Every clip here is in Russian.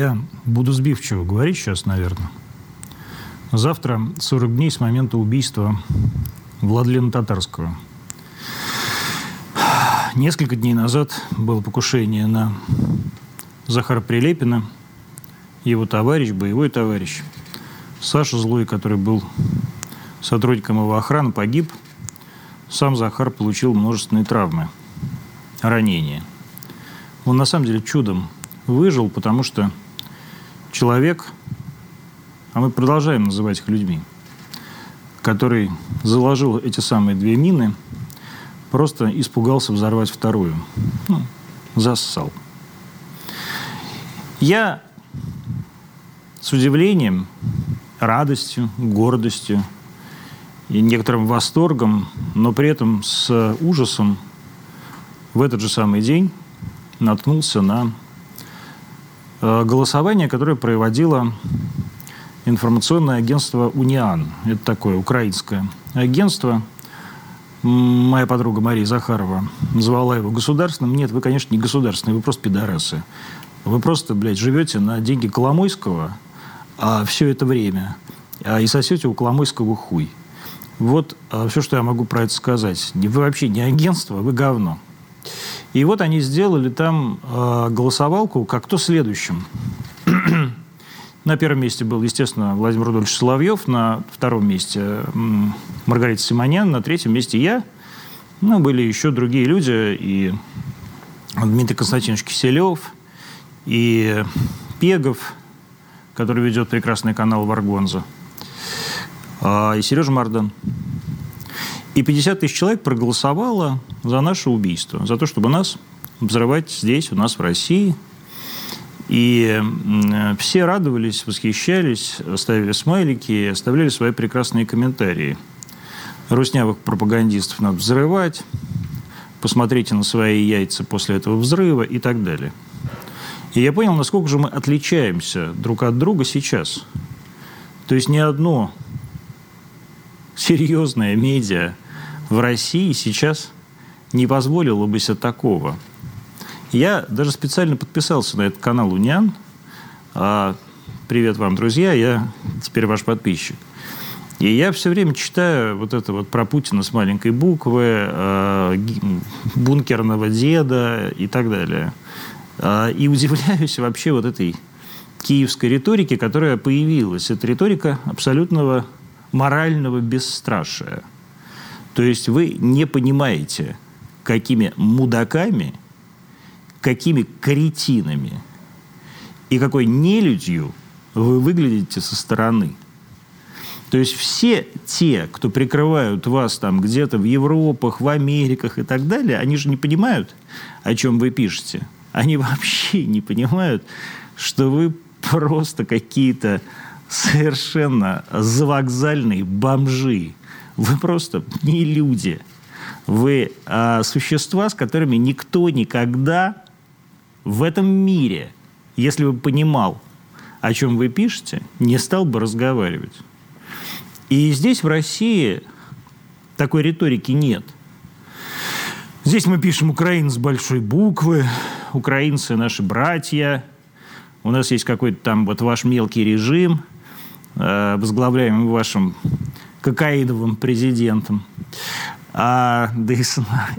Я буду сбивчиво говорить сейчас, наверное. Завтра 40 дней с момента убийства Владлена Татарского. Несколько дней назад было покушение на Захара Прилепина, его товарищ, боевой товарищ. Саша Злой, который был сотрудником его охраны, погиб. Сам Захар получил множественные травмы, ранения. Он на самом деле чудом выжил, потому что человек, а мы продолжаем называть их людьми, который заложил эти самые две мины, просто испугался взорвать вторую. Ну, зассал. Я с удивлением, радостью, гордостью и некоторым восторгом, но при этом с ужасом в этот же самый день наткнулся на голосование, которое проводило информационное агентство «Униан». Это такое украинское агентство. Моя подруга Мария Захарова назвала его государственным. Нет, вы, конечно, не государственные, вы просто пидорасы. Вы просто, блядь, живете на деньги Коломойского а все это время а, и сосете у Коломойского хуй. Вот а, все, что я могу про это сказать. Вы вообще не агентство, вы говно. И вот они сделали там э, голосовалку, как то следующим. на первом месте был, естественно, Владимир Рудольевич Соловьев, на втором месте Маргарита Симонян, на третьем месте я. Ну, были еще другие люди, и Дмитрий Константинович Киселев, и Пегов, который ведет прекрасный канал Варгонза, а, и Сережа Мардан. И 50 тысяч человек проголосовало за наше убийство, за то, чтобы нас взрывать здесь, у нас в России. И все радовались, восхищались, ставили смайлики, оставляли свои прекрасные комментарии. Руснявых пропагандистов надо взрывать, посмотрите на свои яйца после этого взрыва и так далее. И я понял, насколько же мы отличаемся друг от друга сейчас. То есть ни одно серьезное медиа в России сейчас не позволило бы себе такого. Я даже специально подписался на этот канал Униан. А, привет вам, друзья, я теперь ваш подписчик. И я все время читаю вот это вот про Путина с маленькой буквы, э, бункерного деда и так далее. Э, и удивляюсь вообще вот этой киевской риторике, которая появилась. Это риторика абсолютного морального бесстрашия. То есть вы не понимаете, какими мудаками, какими кретинами и какой нелюдью вы выглядите со стороны. То есть все те, кто прикрывают вас там где-то в Европах, в Америках и так далее, они же не понимают, о чем вы пишете. Они вообще не понимают, что вы просто какие-то совершенно завокзальные бомжи. Вы просто не люди. Вы а, существа, с которыми никто никогда в этом мире, если бы понимал, о чем вы пишете, не стал бы разговаривать. И здесь, в России, такой риторики нет. Здесь мы пишем «Украина» с большой буквы, украинцы наши братья, у нас есть какой-то там вот ваш мелкий режим, возглавляемый вашим кокаиновым президентом. А, да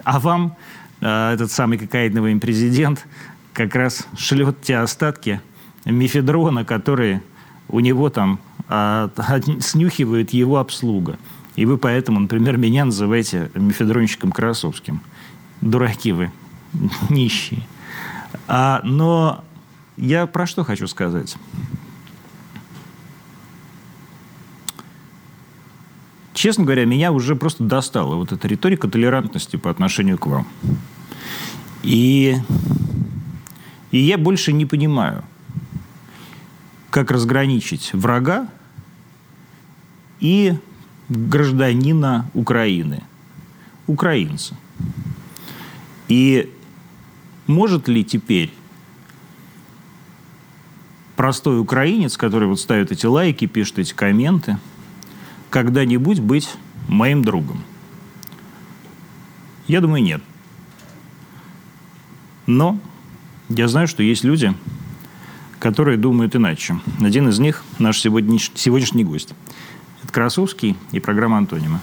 а вам а, этот самый кокаиновый президент как раз шлет те остатки мифедрона, которые у него там а, снюхивает его обслуга. И вы поэтому, например, меня называете мифедронщиком Красовским. Дураки вы, нищие. А, но я про что хочу сказать? Честно говоря, меня уже просто достала вот эта риторика толерантности по отношению к вам. И, и я больше не понимаю, как разграничить врага и гражданина Украины, украинца. И может ли теперь простой украинец, который вот ставит эти лайки, пишет эти комменты – когда-нибудь быть моим другом? Я думаю, нет. Но я знаю, что есть люди, которые думают иначе. Один из них – наш сегодняшний, сегодняшний гость. Это Красовский и программа «Антонима».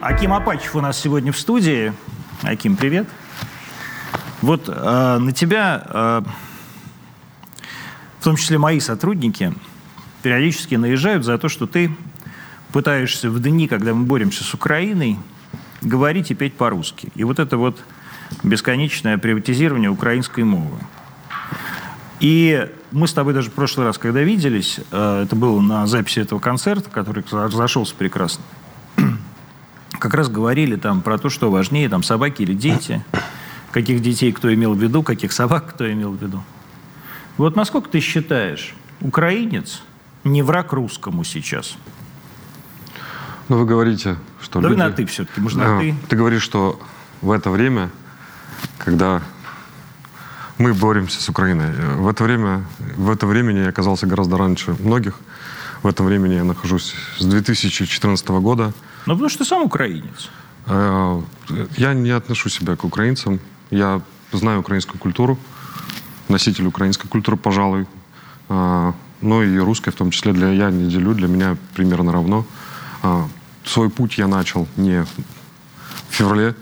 Аким Апачев у нас сегодня в студии. Аким, привет. Вот э, на тебя, э, в том числе мои сотрудники, периодически наезжают за то, что ты пытаешься в дни, когда мы боремся с Украиной, говорить и петь по-русски. И вот это вот бесконечное приватизирование украинской мовы. И мы с тобой даже в прошлый раз, когда виделись, э, это было на записи этого концерта, который разошелся прекрасно, как раз говорили там про то, что важнее, там, собаки или дети, каких детей кто имел в виду, каких собак кто имел в виду. Вот насколько ты считаешь, украинец не враг русскому сейчас – ну, вы говорите, что Давай люди... на «ты» все-таки, может, на «ты». Ты говоришь, что в это время, когда мы боремся с Украиной, в это время, в это времени я оказался гораздо раньше многих. В этом времени я нахожусь с 2014 года. Ну, потому что ты сам украинец. Э, я не отношу себя к украинцам. Я знаю украинскую культуру, носитель украинской культуры, пожалуй. Э, но и русской в том числе. Для, я не делю, для меня примерно равно. А, свой путь я начал не в феврале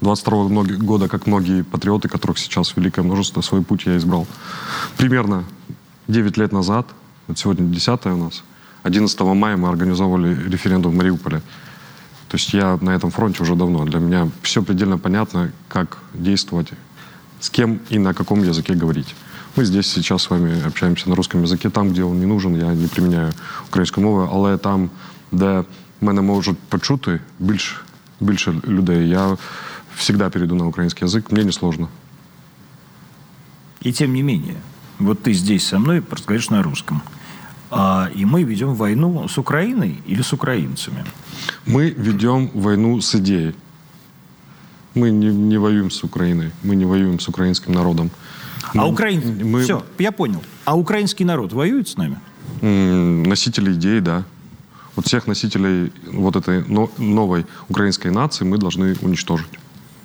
22 года, как многие патриоты, которых сейчас великое множество, свой путь я избрал. Примерно 9 лет назад, вот сегодня 10 у нас, 11 мая мы организовывали референдум в Мариуполе. То есть я на этом фронте уже давно. Для меня все предельно понятно, как действовать, с кем и на каком языке говорить. Мы здесь сейчас с вами общаемся на русском языке. Там, где он не нужен, я не применяю українську мову, але там, де мене можуть почути більш, більше людей, я всегда перейду на украинский язык, мне не сложно. И тем не менее, вот ты здесь со мной разговариваешь на русском. А, и мы ведем войну с Украиной или с украинцами? Мы ведем войну с идеей. Мы не, не воюем с Украиной, мы не воюем с украинским народом. А украин... Мы... Все, я понял. А украинский народ воюет с нами? Носители идей, да. Вот всех носителей вот этой новой украинской нации мы должны уничтожить,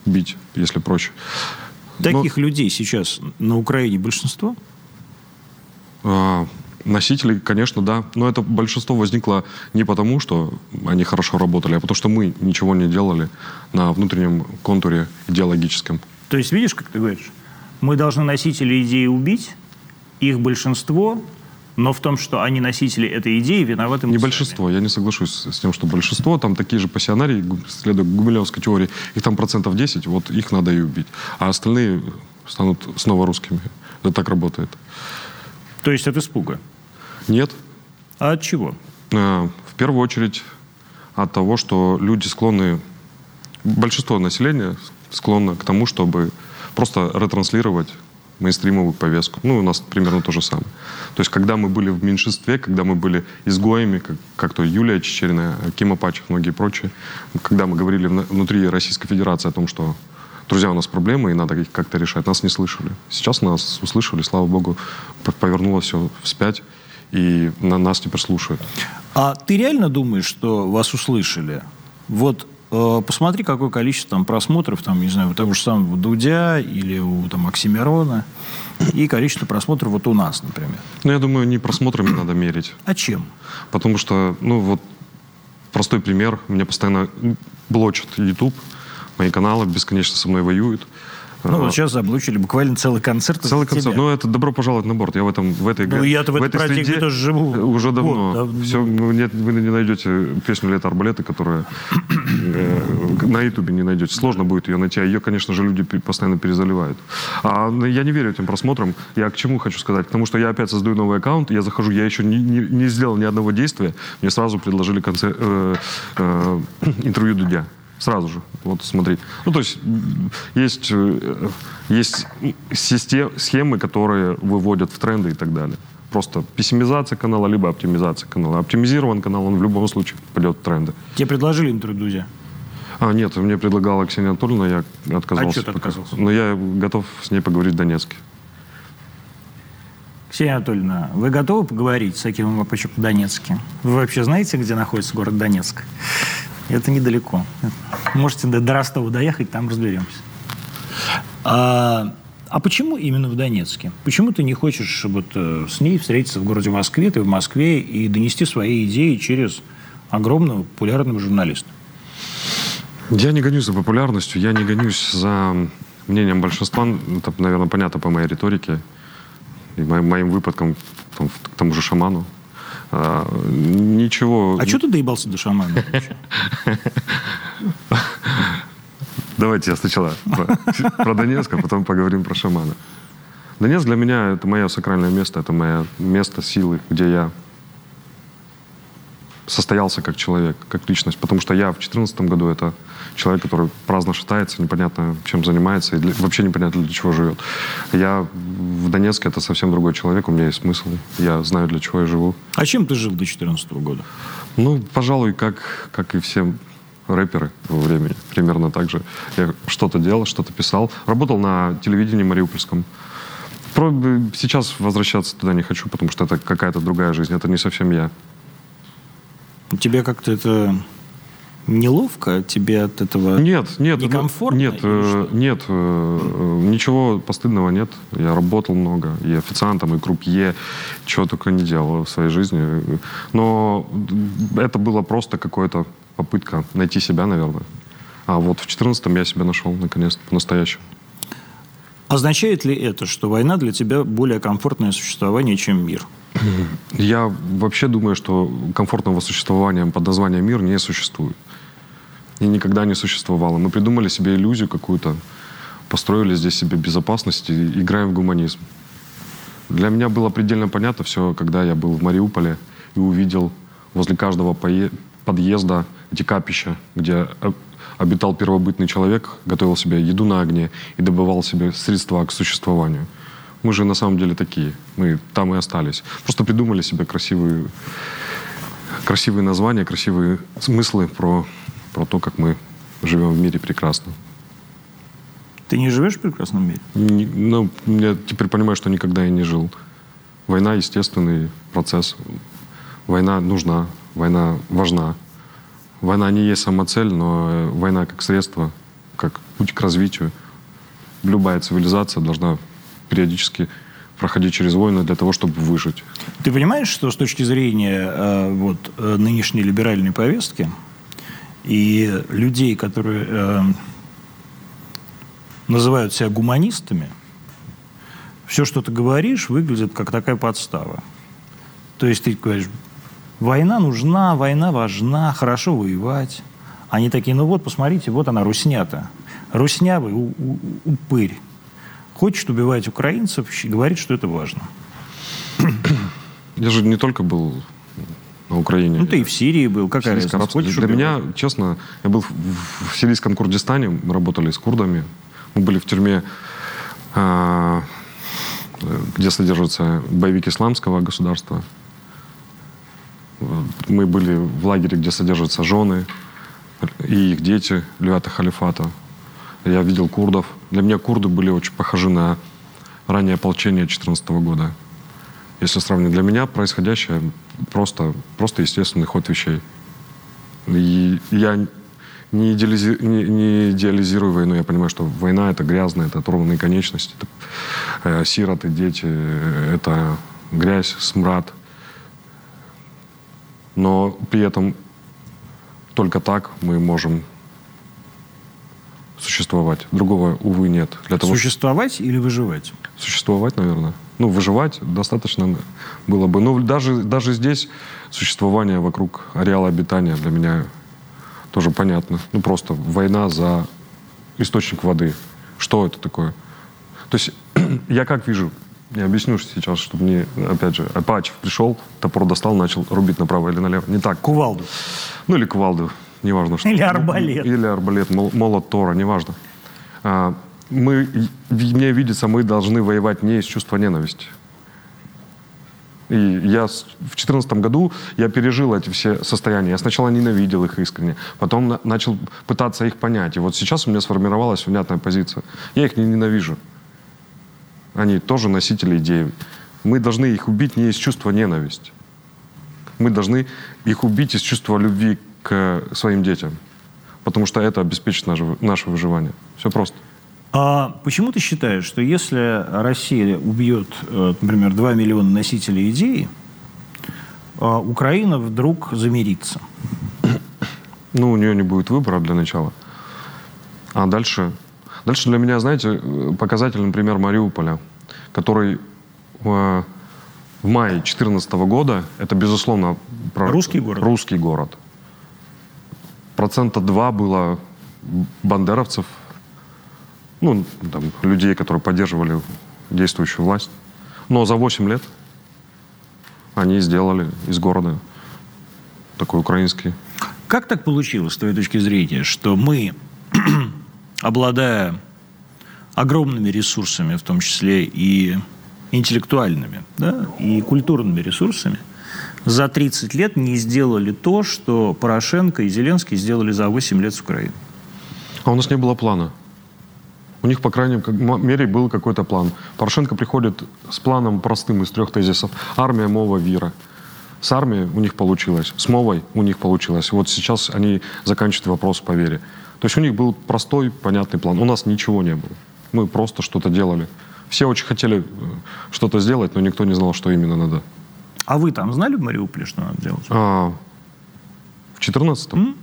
бить, если проще. Таких Но... людей сейчас на Украине большинство? А, носителей, конечно, да. Но это большинство возникло не потому, что они хорошо работали, а потому что мы ничего не делали на внутреннем контуре идеологическом. То есть, видишь, как ты говоришь, мы должны носителей идеи убить, их большинство, но в том, что они носители этой идеи, виноваты Не большинство, я не соглашусь с тем, что большинство, там такие же пассионарии, следуя Гумилевской теории, их там процентов 10, вот их надо и убить. А остальные станут снова русскими. Это так работает. То есть от испуга? Нет. А от чего? Э, в первую очередь от того, что люди склонны, большинство населения склонно к тому, чтобы просто ретранслировать мейнстримовую повестку. Ну, у нас примерно то же самое. То есть, когда мы были в меньшинстве, когда мы были изгоями, как, как то Юлия Чечерина, Кима Пачев, многие прочие, когда мы говорили внутри Российской Федерации о том, что друзья, у нас проблемы, и надо их как-то решать, нас не слышали. Сейчас нас услышали, слава богу, повернулось все вспять, и на нас теперь слушают. А ты реально думаешь, что вас услышали? Вот Э, посмотри, какое количество там просмотров, там, не знаю, у того же самого Дудя или у там, Оксимирона, и количество просмотров вот у нас, например. Ну, я думаю, не просмотрами надо мерить. А чем? Потому что, ну, вот простой пример. Меня постоянно блочат YouTube, мои каналы бесконечно со мной воюют. Ну, вот сейчас заблучили буквально целый концерт. Целый концерт. Тебя. Ну, это добро пожаловать на борт. Я в этом, в этой Ну, я-то в, в этой среде тоже живу. Уже давно. Вот, да. Все, вы, нет, вы не найдете песню «Лето арбалеты», которая э, на Ютубе не найдете. Сложно будет ее найти. А ее, конечно же, люди постоянно перезаливают. А я не верю этим просмотрам. Я к чему хочу сказать? К тому, что я опять создаю новый аккаунт, я захожу, я еще не, не, не сделал ни одного действия. Мне сразу предложили концерт, э, э, интервью Дудя. Сразу же. Вот смотри. Ну, то есть есть, э, есть систем, схемы, которые выводят в тренды и так далее. Просто пессимизация канала, либо оптимизация канала. Оптимизирован канал, он в любом случае попадет в тренды. Тебе предложили интервью Дудя? А, нет, мне предлагала Ксения Анатольевна, я отказался. А что ты отказался? Но я готов с ней поговорить в Донецке. Ксения Анатольевна, вы готовы поговорить с Акимом Апачем по-донецки? Вы вообще знаете, где находится город Донецк? Это недалеко. Можете до Ростова доехать, там разберемся. А, а почему именно в Донецке? Почему ты не хочешь вот э, с ней встретиться в городе Москве, ты в Москве, и донести свои идеи через огромного популярного журналиста? Я не гонюсь за популярностью, я не гонюсь за мнением большинства. Это, наверное, понятно по моей риторике и моим, моим выпадкам там, к тому же шаману. А, ничего... А что ты доебался до шамана? Давайте я сначала про, про Донецк, а потом поговорим про шамана. Донецк для меня это мое сакральное место, это мое место силы, где я состоялся как человек, как личность. Потому что я в 2014 году это человек, который праздно шатается, непонятно чем занимается и для, вообще непонятно для чего живет. Я в Донецке это совсем другой человек, у меня есть смысл, я знаю для чего я живу. А чем ты жил до 2014 года? Ну, пожалуй, как, как и все рэперы того времени, примерно так же. Я что-то делал, что-то писал. Работал на телевидении мариупольском. Про, сейчас возвращаться туда не хочу, потому что это какая-то другая жизнь, это не совсем я. Тебе как-то это неловко? Тебе от этого нет, нет, некомфортно? Нет, э, нет, э, ничего постыдного нет. Я работал много, и официантом, и крупье, чего только не делал в своей жизни. Но это было просто какое-то попытка найти себя, наверное. А вот в 14-м я себя нашел, наконец-то, по-настоящему. Означает ли это, что война для тебя более комфортное существование, чем мир? Я вообще думаю, что комфортного существования под названием мир не существует. И никогда не существовало. Мы придумали себе иллюзию какую-то, построили здесь себе безопасность и играем в гуманизм. Для меня было предельно понятно все, когда я был в Мариуполе и увидел возле каждого подъезда эти капища, где обитал первобытный человек, готовил себе еду на огне и добывал себе средства к существованию. Мы же на самом деле такие. Мы там и остались. Просто придумали себе красивые, красивые названия, красивые смыслы про, про то, как мы живем в мире прекрасно. Ты не живешь в прекрасном мире? Не, ну, я теперь понимаю, что никогда я не жил. Война – естественный процесс. Война нужна, война важна. Война не есть сама цель, но э, война как средство, как путь к развитию. Любая цивилизация должна периодически проходить через войны для того, чтобы выжить. Ты понимаешь, что с точки зрения э, вот, э, нынешней либеральной повестки и людей, которые э, называют себя гуманистами, все, что ты говоришь, выглядит как такая подстава. То есть ты говоришь, Война нужна, война важна, хорошо воевать. Они такие, ну вот, посмотрите, вот она, руснята. Руснявый, упырь. Хочет убивать украинцев, говорит, что это важно. Я же не только был на Украине. Ну, ты и в Сирии был. Какая разница? Хочешь Для убивать? меня, честно, я был в, в сирийском Курдистане, мы работали с курдами. Мы были в тюрьме, э, где содержатся боевики исламского государства. Мы были в лагере, где содержатся жены и их дети Левята Халифата. Я видел курдов. Для меня курды были очень похожи на раннее ополчение 2014 года. Если сравнить, для меня происходящее просто, просто естественный ход вещей. И я не, идеализи... не, не идеализирую войну. Я понимаю, что война — это грязная, это оторванные конечности, это э, сироты, дети, это грязь, смрад — но при этом только так мы можем существовать. Другого, увы, нет. Для того, существовать или выживать? Существовать, наверное. Ну, выживать достаточно было бы. Но даже, даже здесь существование вокруг ареала обитания для меня тоже понятно. Ну, просто война за источник воды. Что это такое? То есть я как вижу я объясню сейчас, чтобы не, опять же, Апачев пришел, топор достал, начал рубить направо или налево. Не так. Кувалду. Ну, или кувалду, неважно. Что. Или арбалет. Или арбалет, молот Тора, неважно. А, мы, мне видится, мы должны воевать не из чувства ненависти. И я в 2014 году я пережил эти все состояния. Я сначала ненавидел их искренне, потом на, начал пытаться их понять. И вот сейчас у меня сформировалась внятная позиция. Я их не ненавижу. Они тоже носители идей. Мы должны их убить не из чувства ненависти. Мы должны их убить из чувства любви к своим детям. Потому что это обеспечит наше, наше выживание. Все просто. А почему ты считаешь, что если Россия убьет, э, например, 2 миллиона носителей идеи, а Украина вдруг замирится? Ну, у нее не будет выбора для начала. А дальше... Дальше для меня, знаете, показательный пример Мариуполя, который э, в мае 2014 года, это, безусловно... Про... Русский город? Русский город. Процента два было бандеровцев, ну, там, людей, которые поддерживали действующую власть. Но за 8 лет они сделали из города такой украинский. Как так получилось, с твоей точки зрения, что мы, обладая огромными ресурсами, в том числе и интеллектуальными, да, и культурными ресурсами, за 30 лет не сделали то, что Порошенко и Зеленский сделали за 8 лет с Украиной? А у нас не было плана. У них, по крайней мере, был какой-то план. Порошенко приходит с планом простым из трех тезисов. Армия, мова, вера. С армией у них получилось, с мовой у них получилось. Вот сейчас они заканчивают вопрос по вере. То есть у них был простой, понятный план. У нас ничего не было. Мы просто что-то делали. Все очень хотели э, что-то сделать, но никто не знал, что именно надо. А вы там знали в Мариуполе, что надо делать? А, в 14-м?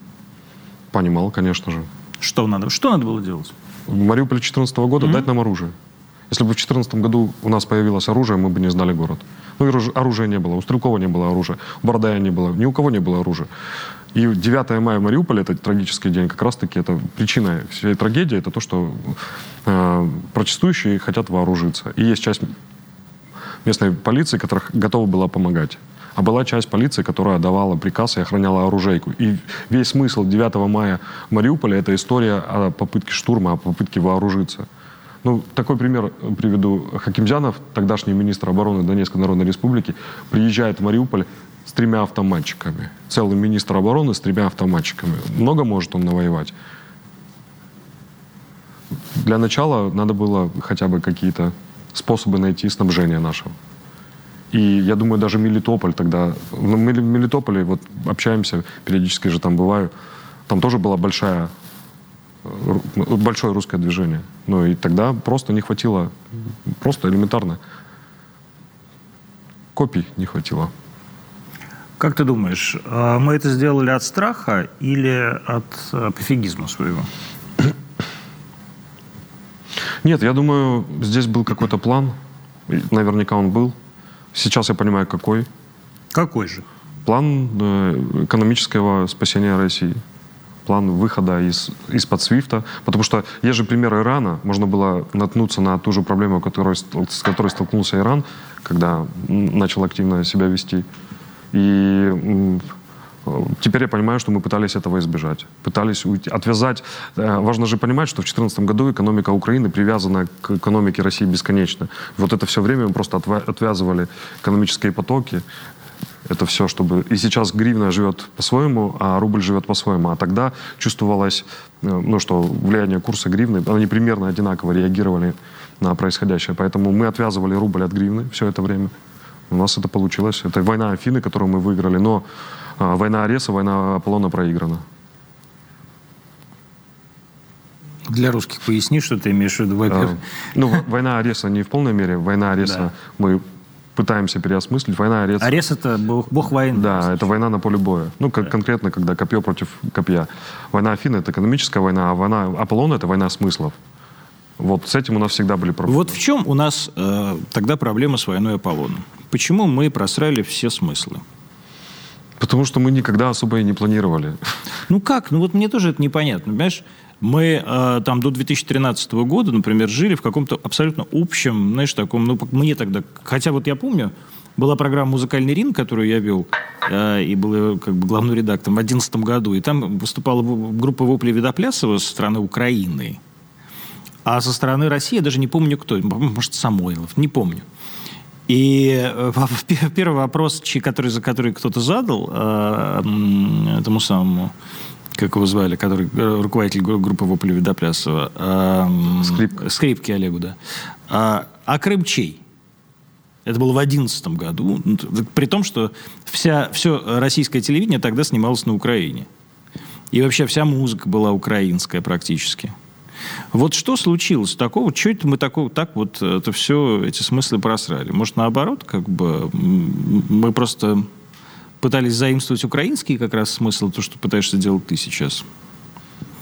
Понимал, конечно же. Что надо, что надо было делать? в Мариуполе 2014 года mm-hmm. дать нам оружие. Если бы в 2014 году у нас появилось оружие, мы бы не знали город. Ну, оружия не было. У Стрелкова не было оружия. У Бардая не было. Ни у кого не было оружия. И 9 мая в Мариуполе, это трагический день, как раз-таки это причина всей трагедии, это то, что э, протестующие хотят вооружиться. И есть часть местной полиции, которая готова была помогать а была часть полиции, которая давала приказ и охраняла оружейку. И весь смысл 9 мая Мариуполя – это история о попытке штурма, о попытке вооружиться. Ну, такой пример приведу. Хакимзянов, тогдашний министр обороны Донецкой Народной Республики, приезжает в Мариуполь с тремя автоматчиками. Целый министр обороны с тремя автоматчиками. Много может он навоевать? Для начала надо было хотя бы какие-то способы найти снабжение нашего. И я думаю, даже Мелитополь тогда... Ну, мы в Мелитополе вот общаемся, периодически же там бываю. Там тоже была большая большое русское движение. Ну и тогда просто не хватило, просто элементарно. Копий не хватило. Как ты думаешь, а мы это сделали от страха или от э, пофигизма своего? Нет, я думаю, здесь был какой-то план. Наверняка он был. Сейчас я понимаю, какой. Какой же? План э, экономического спасения России. План выхода из, из-под Свифта. Потому что есть же пример Ирана. Можно было наткнуться на ту же проблему, которой, с которой столкнулся Иран, когда начал активно себя вести. И Теперь я понимаю, что мы пытались этого избежать. Пытались уйти, отвязать. Э, важно же понимать, что в 2014 году экономика Украины привязана к экономике России бесконечно. Вот это все время мы просто отвязывали экономические потоки. Это все, чтобы... И сейчас гривна живет по-своему, а рубль живет по-своему. А тогда чувствовалось, э, ну, что влияние курса гривны, они примерно одинаково реагировали на происходящее. Поэтому мы отвязывали рубль от гривны все это время. У нас это получилось. Это война Афины, которую мы выиграли. Но война Ареса, война Аполлона проиграна. Для русских поясни, что ты имеешь в виду, во-первых. А, ну, война Ареса не в полной мере. Война Ареса да. мы пытаемся переосмыслить. Война Арес... Арес это бог, бог войны. Да, это война на поле боя. Ну, как, да. конкретно, когда копье против копья. Война Афины это экономическая война, а война Аполлона это война смыслов. Вот с этим у нас всегда были проблемы. Вот в чем у нас э, тогда проблема с войной Аполлоном? Почему мы просрали все смыслы? Потому что мы никогда особо и не планировали. Ну как? Ну вот мне тоже это непонятно. Понимаешь, мы э, там до 2013 года, например, жили в каком-то абсолютно общем, знаешь, таком, ну, мне тогда, хотя вот я помню, была программа «Музыкальный ринг», которую я вел, э, и был как бы главным редактором в 2011 году, и там выступала группа Вопли Видоплясова со стороны Украины, а со стороны России я даже не помню кто, может, Самойлов, не помню. И э, первый вопрос, который, за который кто-то задал э, этому самому, как его звали, который э, руководитель группы Вопли Видоплясова, Скрипка. Скрипки Олегу, да. А, а Крым чей? Это было в 2011 году, при том, что вся, все российское телевидение тогда снималось на Украине. И вообще вся музыка была украинская практически. Вот что случилось такого? Что это мы такого, так вот это все, эти смыслы просрали? Может, наоборот, как бы мы просто пытались заимствовать украинские как раз смыслы, то, что пытаешься делать ты сейчас?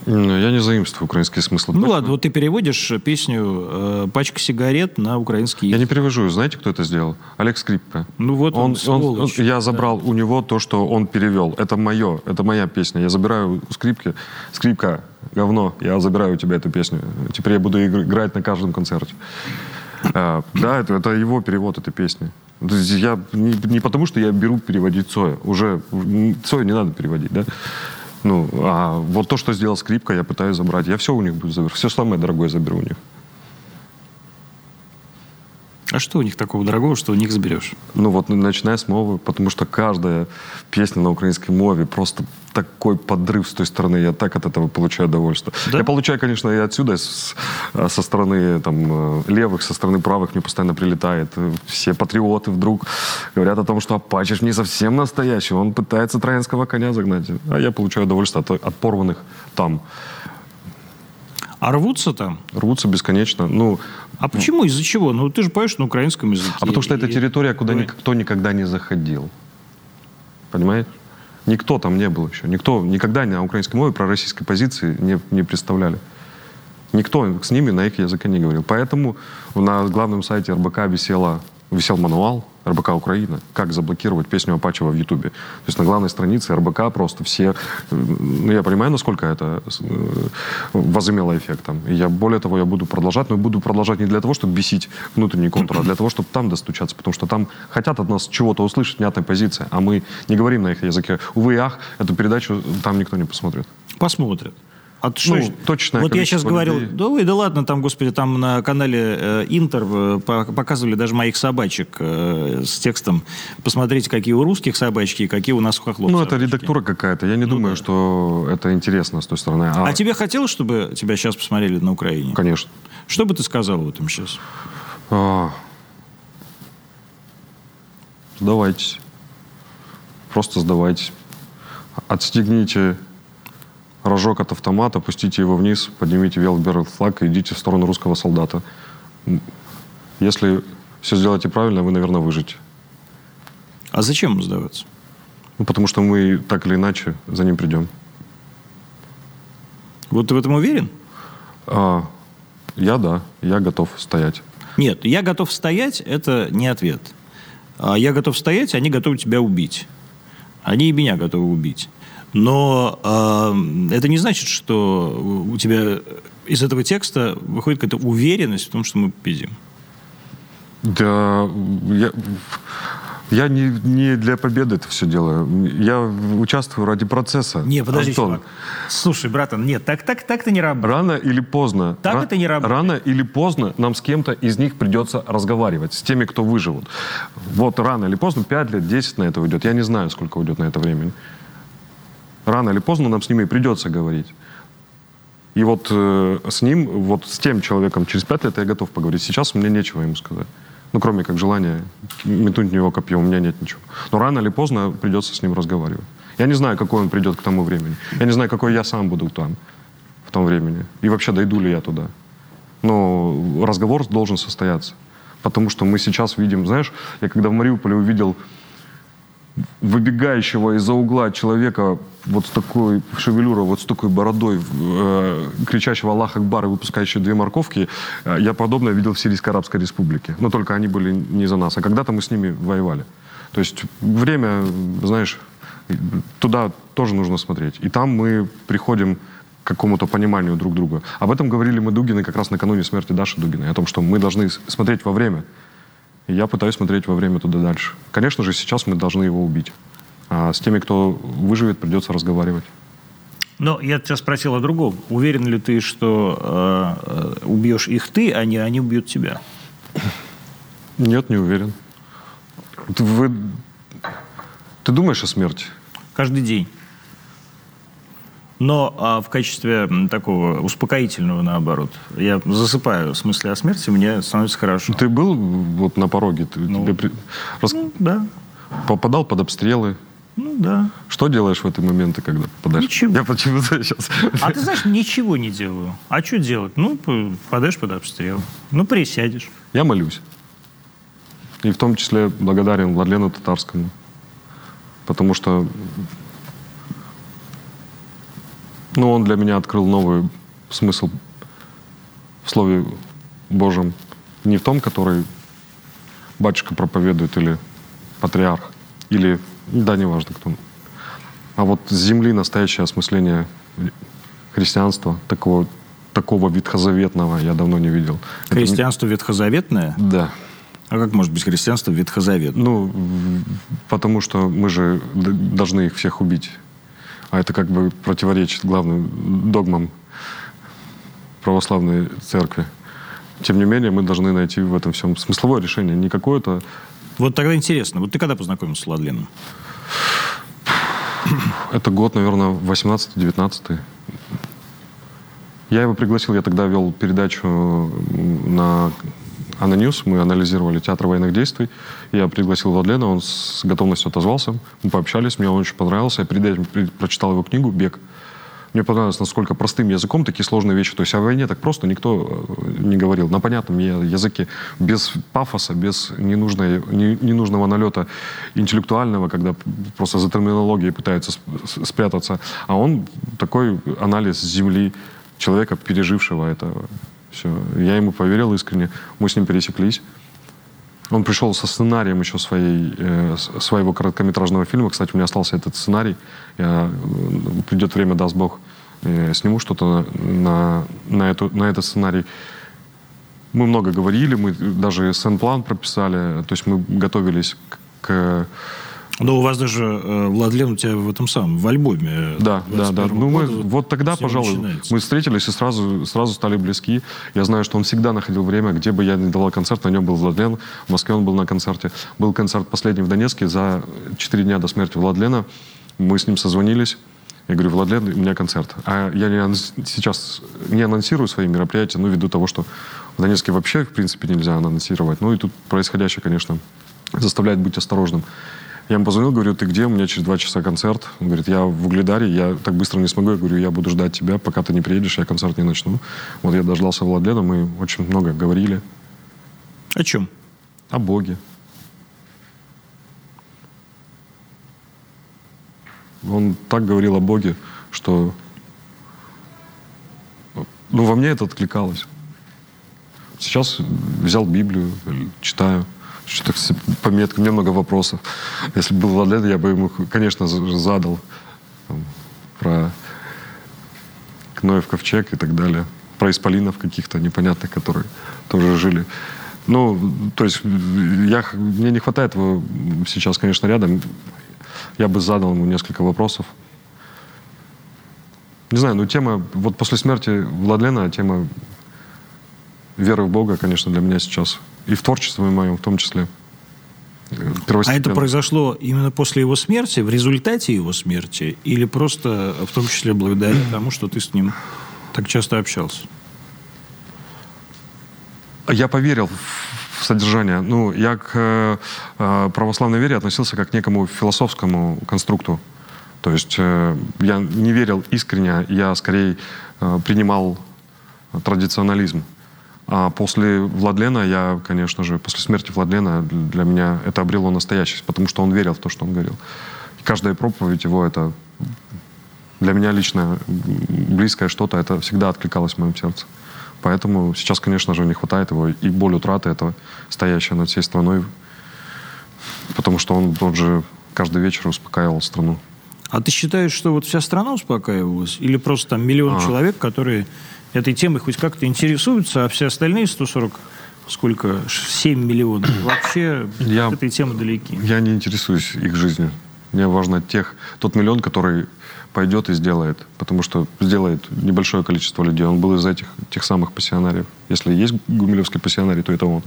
Я не заимствую украинские смыслы. Ну ладно, вот ты переводишь песню э, «Пачка сигарет» на украинский язык. Я не перевожу. Знаете, кто это сделал? Олег Скрипка. Ну вот он, он, он, он Я забрал да. у него то, что он перевел. Это мое, это моя песня. Я забираю у Скрипки. Скрипка, говно, я забираю у тебя эту песню. Теперь я буду играть на каждом концерте. А, да, это, это его перевод этой песни. Я не, не потому, что я беру переводить Цоя. Уже Цоя не надо переводить, да? Ну, а вот то, что сделал скрипка, я пытаюсь забрать. Я все у них буду забирать. Все самое дорогое заберу у них. А что у них такого дорогого, что у них заберешь? Ну вот, начиная с мовы, потому что каждая песня на украинской мове просто такой подрыв с той стороны. Я так от этого получаю удовольствие. Да? Я получаю, конечно, и отсюда, с, со стороны там, э, левых, со стороны правых мне постоянно прилетает. Все патриоты вдруг говорят о том, что Апачиш не совсем настоящий. Он пытается троянского коня загнать. А я получаю удовольствие от, от порванных там. А рвутся там? Рвутся бесконечно. Ну, а почему? Из-за чего? Ну, ты же поешь на украинском языке. А потому что это территория, куда никто никогда не заходил. Понимаешь? Никто там не был еще. Никто никогда на украинской мове про российской позиции не, не представляли. Никто с ними на их языке не говорил. Поэтому на главном сайте РБК висела, висел мануал РБК Украина, как заблокировать песню Апачева в Ютубе. То есть на главной странице РБК просто все... Ну, я понимаю, насколько это э, возымело эффект. Там. И я, более того, я буду продолжать, но буду продолжать не для того, чтобы бесить внутренний контур, а для того, чтобы там достучаться, потому что там хотят от нас чего-то услышать, внятной позиции, а мы не говорим на их языке. Увы, ах, эту передачу там никто не посмотрит. Посмотрят. А что ну, точно. Вот я сейчас говорил, да, ой, да ладно, там, господи, там на канале э, Интер э, показывали даже моих собачек э, с текстом. Посмотрите, какие у русских собачки и какие у нас у хохлов Ну, собачки. это редактура какая-то. Я не ну, думаю, да. что это интересно с той стороны. А... а тебе хотелось, чтобы тебя сейчас посмотрели на Украине? Конечно. Что бы ты сказал в этом сейчас? А... Сдавайтесь. Просто сдавайтесь. Отстегните рожок от автомата, опустите его вниз, поднимите велбер флаг и идите в сторону русского солдата. Если все сделаете правильно, вы, наверное, выжите. А зачем сдаваться? Ну, потому что мы так или иначе за ним придем. Вот ты в этом уверен? А, я да, я готов стоять. Нет, я готов стоять, это не ответ. А я готов стоять, они готовы тебя убить. Они и меня готовы убить. Но э, это не значит, что у тебя из этого текста выходит какая-то уверенность в том, что мы победим. Да, я, я не, не для победы это все делаю. Я участвую ради процесса. Не, подожди, Антон. чувак. Слушай, братан, нет, так, так, так это не работает. Рано или поздно. Так ра- это не работает. Рано или поздно нам с кем-то из них придется разговаривать, с теми, кто выживут. Вот рано или поздно, 5 лет, 10 на это уйдет. Я не знаю, сколько уйдет на это времени рано или поздно нам с ними придется говорить. И вот э, с ним, вот с тем человеком через пять лет я готов поговорить. Сейчас мне нечего ему сказать. Ну, кроме как желания метнуть в него копье, у меня нет ничего. Но рано или поздно придется с ним разговаривать. Я не знаю, какой он придет к тому времени. Я не знаю, какой я сам буду там в том времени. И вообще, дойду ли я туда. Но разговор должен состояться. Потому что мы сейчас видим, знаешь, я когда в Мариуполе увидел выбегающего из-за угла человека вот с такой шевелюрой, вот с такой бородой, э, кричащего Аллах Акбар и выпускающего две морковки, э, я подобное видел в Сирийской Арабской Республике. Но только они были не за нас. А когда-то мы с ними воевали. То есть время, знаешь, туда тоже нужно смотреть. И там мы приходим к какому-то пониманию друг друга. Об этом говорили мы Дугины как раз накануне смерти Даши Дугиной, о том, что мы должны смотреть во время. И я пытаюсь смотреть во время туда дальше. Конечно же, сейчас мы должны его убить. А с теми, кто выживет, придется разговаривать. Но я тебя спросил о другом. Уверен ли ты, что э, э, убьешь их ты, а не они убьют тебя? Нет, не уверен. Ты, вы, ты думаешь о смерти? Каждый день. Но а в качестве такого успокоительного, наоборот, я засыпаю в смысле о смерти, мне становится хорошо. Ты был вот на пороге? Ты, ну, тебе... Ну, да. Попадал под обстрелы? Ну да. Что делаешь в эти моменты, когда попадаешь? Ничего. Я почему-то сейчас... А ты знаешь, ничего не делаю. А что делать? Ну, п- попадаешь под обстрел. Ну, присядешь. Я молюсь. И в том числе благодарен Владлену Татарскому. Потому что ну, он для меня открыл новый смысл в Слове Божьем. Не в том, который батюшка проповедует или патриарх, или, да, неважно кто. А вот с земли настоящее осмысление христианства, такого, такого ветхозаветного я давно не видел. Это Христианство ветхозаветное? Да. А как может быть христианство ветхозаветное? Ну, потому что мы же должны их всех убить. А это как бы противоречит главным догмам православной церкви. Тем не менее, мы должны найти в этом всем смысловое решение. Не какое-то... Вот тогда интересно. Вот ты когда познакомился с Владленом? Это год, наверное, 18-19. Я его пригласил, я тогда вел передачу на Аноньюз, мы анализировали театр военных действий. Я пригласил Владлена, он с готовностью отозвался. Мы пообщались, мне он очень понравился. Я перед этим прочитал его книгу «Бег». Мне понравилось, насколько простым языком такие сложные вещи. То есть о войне так просто никто э, не говорил. На понятном языке, без пафоса, без ненужной, не- ненужного налета интеллектуального, когда просто за терминологией пытаются спрятаться. А он такой анализ земли человека, пережившего это все. Я ему поверил искренне. Мы с ним пересеклись. Он пришел со сценарием еще своей, э, своего короткометражного фильма. Кстати, у меня остался этот сценарий. Я, э, придет время, даст Бог, э, сниму что-то на, на, эту, на этот сценарий. Мы много говорили, мы даже сцен-план прописали. То есть мы готовились к... к- Да у вас даже э, Владлен у тебя в этом самом, в альбоме. э, Да, да, да. 21 Ну, мы, вот тогда, пожалуй, начинается. мы встретились и сразу, сразу стали близки. Я знаю, что он всегда находил время, где бы я ни давал концерт, на нем был Владлен. В Москве он был на концерте. Был концерт последний в Донецке за 4 дня до смерти Владлена. Мы с ним созвонились. Я говорю, Владлен, у меня концерт. А я не анонс- сейчас не анонсирую свои мероприятия, ну, ввиду того, что в Донецке вообще, в принципе, нельзя анонсировать. Ну, и тут происходящее, конечно, заставляет быть осторожным. Я ему позвонил, говорю, ты где? У меня через два часа концерт. Он говорит, я в Угледаре, я так быстро не смогу. Я говорю, я буду ждать тебя, пока ты не приедешь, я концерт не начну. Вот я дождался Владлена, мы очень много говорили О чем? о Боге. Он так говорил о Боге, что ну, во мне это откликалось. Сейчас взял Библию, читаю, что-то с пометками, у меня много вопросов. Если бы был Владлен, я бы ему, конечно, за- задал там, про Ноев ковчег и так далее. Про исполинов каких-то непонятных, которые тоже жили. Ну, то есть я, мне не хватает его сейчас, конечно, рядом. Я бы задал ему несколько вопросов. Не знаю, ну тема, вот после смерти Владлена, тема веры в Бога, конечно, для меня сейчас и в творчестве моем в том числе. э, А это произошло именно после его смерти, в результате его смерти, или просто в том числе благодаря тому, что ты с ним так часто общался? Я поверил в содержание. Ну, я к э, э, православной вере относился как к некому философскому конструкту. То есть э, я не верил искренне, я скорее э, принимал традиционализм. А после Владлена я, конечно же, после смерти Владлена для меня это обрело настоящесть, потому что он верил в то, что он говорил. И каждая проповедь его это для меня лично близкое что-то, это всегда откликалось в моем сердце. Поэтому сейчас, конечно же, не хватает его. И боль утраты этого, стоящая над всей страной. Потому что он, он же каждый вечер успокаивал страну. А ты считаешь, что вот вся страна успокаивалась? Или просто там миллион А. человек, которые этой темой хоть как-то интересуются, а все остальные 140, сколько, 7 миллионов, вообще Я- от этой темы далеки? Я не интересуюсь их жизнью. Мне важно тех, тот миллион, который пойдет и сделает. Потому что сделает небольшое количество людей. Он был из этих тех самых пассионариев. Если есть гумилевский пассионарий, то это он.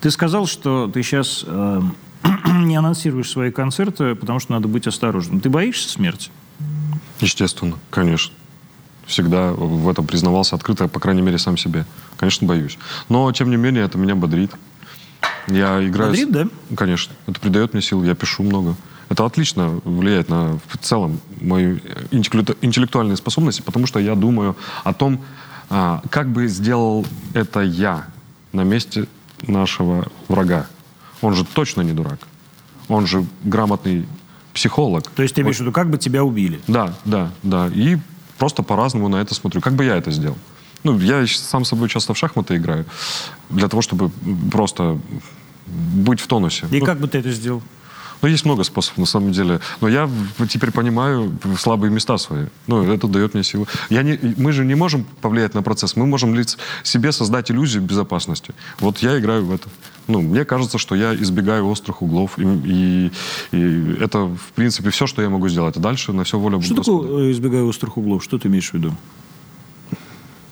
Ты сказал, что ты сейчас не анонсируешь свои концерты, потому что надо быть осторожным. Ты боишься смерти? Естественно, конечно. Всегда в этом признавался открыто, по крайней мере, сам себе. Конечно, боюсь. Но, тем не менее, это меня бодрит. Я играю... с- Бодрит, да? Конечно. Это придает мне сил. Я пишу много. Это отлично влияет на в целом мои интеллектуальные способности, потому что я думаю о том, а, как бы сделал это я на месте нашего врага. Он же точно не дурак. Он же грамотный психолог. То есть ты имеешь в виду, как бы тебя убили? Да, да, да. И просто по-разному на это смотрю. Как бы я это сделал? Ну, я сам с собой часто в шахматы играю. Для того, чтобы просто быть в тонусе. И ну, как бы ты это сделал? Ну, есть много способов, на самом деле. Но я теперь понимаю слабые места свои. Ну, это дает мне силу. Я не, мы же не можем повлиять на процесс. Мы можем лишь себе создать иллюзию безопасности. Вот я играю в это. Ну, мне кажется, что я избегаю острых углов. И, и, и это, в принципе, все, что я могу сделать. А дальше на все воля Что такое э, избегаю острых углов? Что ты имеешь в виду?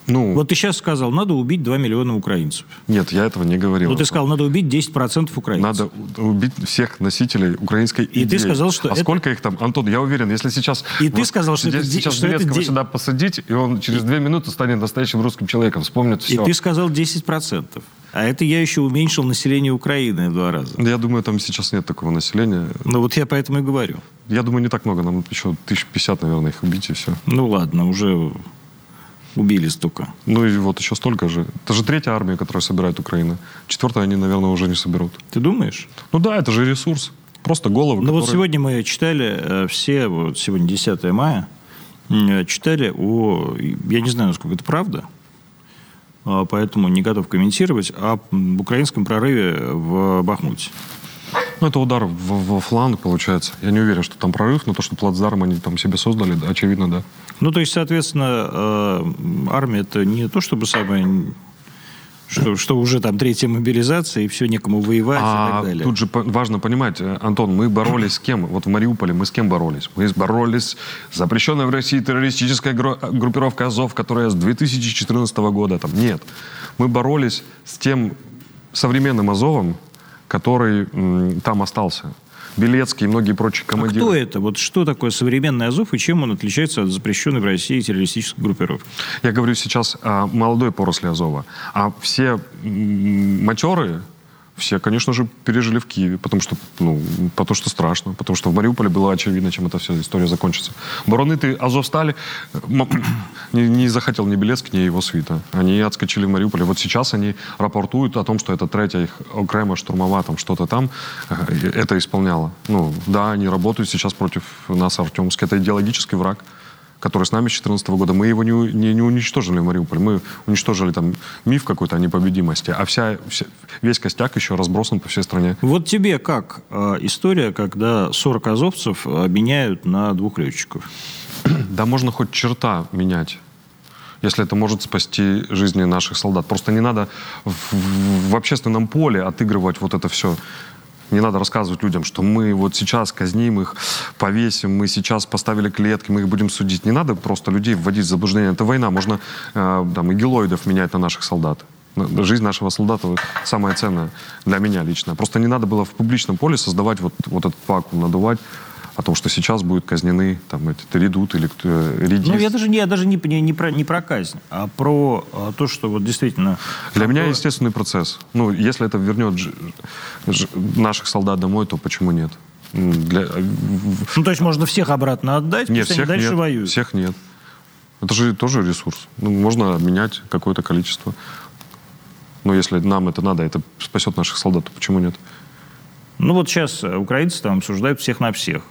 Ну, Вот ты сейчас сказал, надо убить 2 миллиона украинцев. нет, я этого не говорил. Ну, ты сказал, надо убить 10% украинцев. Надо убить всех носителей украинской И ты идеи. сказал, что А это- сколько их там? Антон, я уверен, если сейчас... И ты сказал, что это сейчас что это Белецкого де- сюда посадить, и он через две минуты станет настоящим русским человеком, вспомнит И все. ты сказал 10%. А это я еще уменьшил население Украины в два раза. Я думаю, там сейчас нет такого населения. Ну, вот я поэтому и говорю. Я думаю, не так много. Нам еще тысяч пятьдесят, наверное, их убить, и все. Ну, ладно, уже убили столько. Ну и вот еще столько же. Это же третья армия, которая собирает Украина. Четвертая они, наверное, уже не соберут. Ты думаешь? Ну да, это же ресурс. Просто головы, Ну вот которые- сегодня мы читали э, все, вот сегодня 10 мая, читали о, я не знаю, насколько это правда, а, поэтому не готов комментировать, о украинском прорыве в Бахмуте. Ну, это удар во, во фланг, получается. Я не уверен, что там прорыв, но то, что плацдарм они там себе создали, да, очевидно, да. Ну, то есть, соответственно, э, армия это не то, чтобы самое, что, что уже там третья мобилизация, и все, некому воевать и А так далее. тут же важно понимать, э, Антон, мы боролись с кем? Вот в Мариуполе мы с кем боролись? Мы боролись с запрещенной в России террористической гру- группировкой Азов, которая с 2014 года там. Нет. Мы боролись с тем современным Азовом, который м, там остался. Белецкий и многие прочие А командиры. кто это? Вот что такое современный Азов и чем он отличается от запрещенной в России террористической группировки? Я говорю сейчас о молодой поросли Азова. А все м, матерые, все, конечно же, пережили в Киеве, потому что, ну, потому что страшно, потому что в Мариуполе было очевидно, чем эта вся история закончится. Барониты Азовстали не, не захотел ни Белецкий, ни его свита. Они отскочили в Мариуполе. Вот сейчас они рапортуют о том, что это третья их окрема штурмова, там что-то там, э, это исполняло. Ну, да, они работают сейчас против нас, Артемск. Это идеологический враг который с нами с 2014 года. Мы его не, не, не уничтожили в Мариуполе. Мы уничтожили там миф какой-то о непобедимости. А вся, вся- весь костяк еще разбросан по всей стране. Вот тебе как э, история, когда 40 азовцев обменяют на двух летчиков? Да можно хоть черта менять. Если это может спасти жизни наших солдат. Просто не надо в, в- в общественном поле отыгрывать вот это все. Не надо рассказывать людям, что мы вот сейчас казним их, повесим, мы сейчас поставили клетки, мы их будем судить. Не надо просто людей вводить в заблуждение. Это война. Можно э, там, игелоидов менять на наших солдат. На- Жизнь нашего солдата самая ценная для меня лично. Просто не надо было в публичном поле создавать вот, вот этот вакуум, надувать о том, что сейчас будут казнены там, эти редут или кто, э, редис. Ну, я даже, не, я даже не, не, не про, не про казнь, а про а, то, что вот действительно... Для меня естественный процесс. Ну, если это вернет ж- ж- наших солдат домой, то почему нет? Для... э, Ну, то есть можно всех обратно отдать, Нет, пусть они всех дальше нет. воюют. Всех нет. Это же тоже ресурс. Ну, можно обменять какое-то количество. Но если нам это надо, это спасет наших солдат, то почему нет? Ну, вот сейчас э, украинцы там обсуждают всех на всех.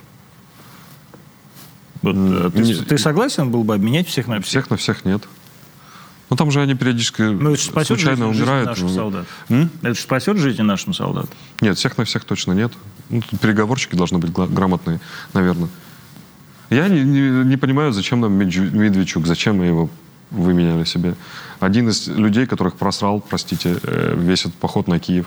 Вот, э, ты, не- ты согласен был бы обменять всех на всех? Всех на всех нет. Ну, там же они периодически Ну, это спасет случайно жизнь, жизнь умирают. наших солдат. М? Это же спасет жизни нашим солдатам. Нет, всех на всех точно нет. Ну, тут переговорщики должны быть грамотные, наверное. Я не, не- не понимаю, зачем нам Медведчук, Медведчук, зачем мы его выменяли себе. Один из людей, которых просрал, простите, э, весь этот поход на Киев.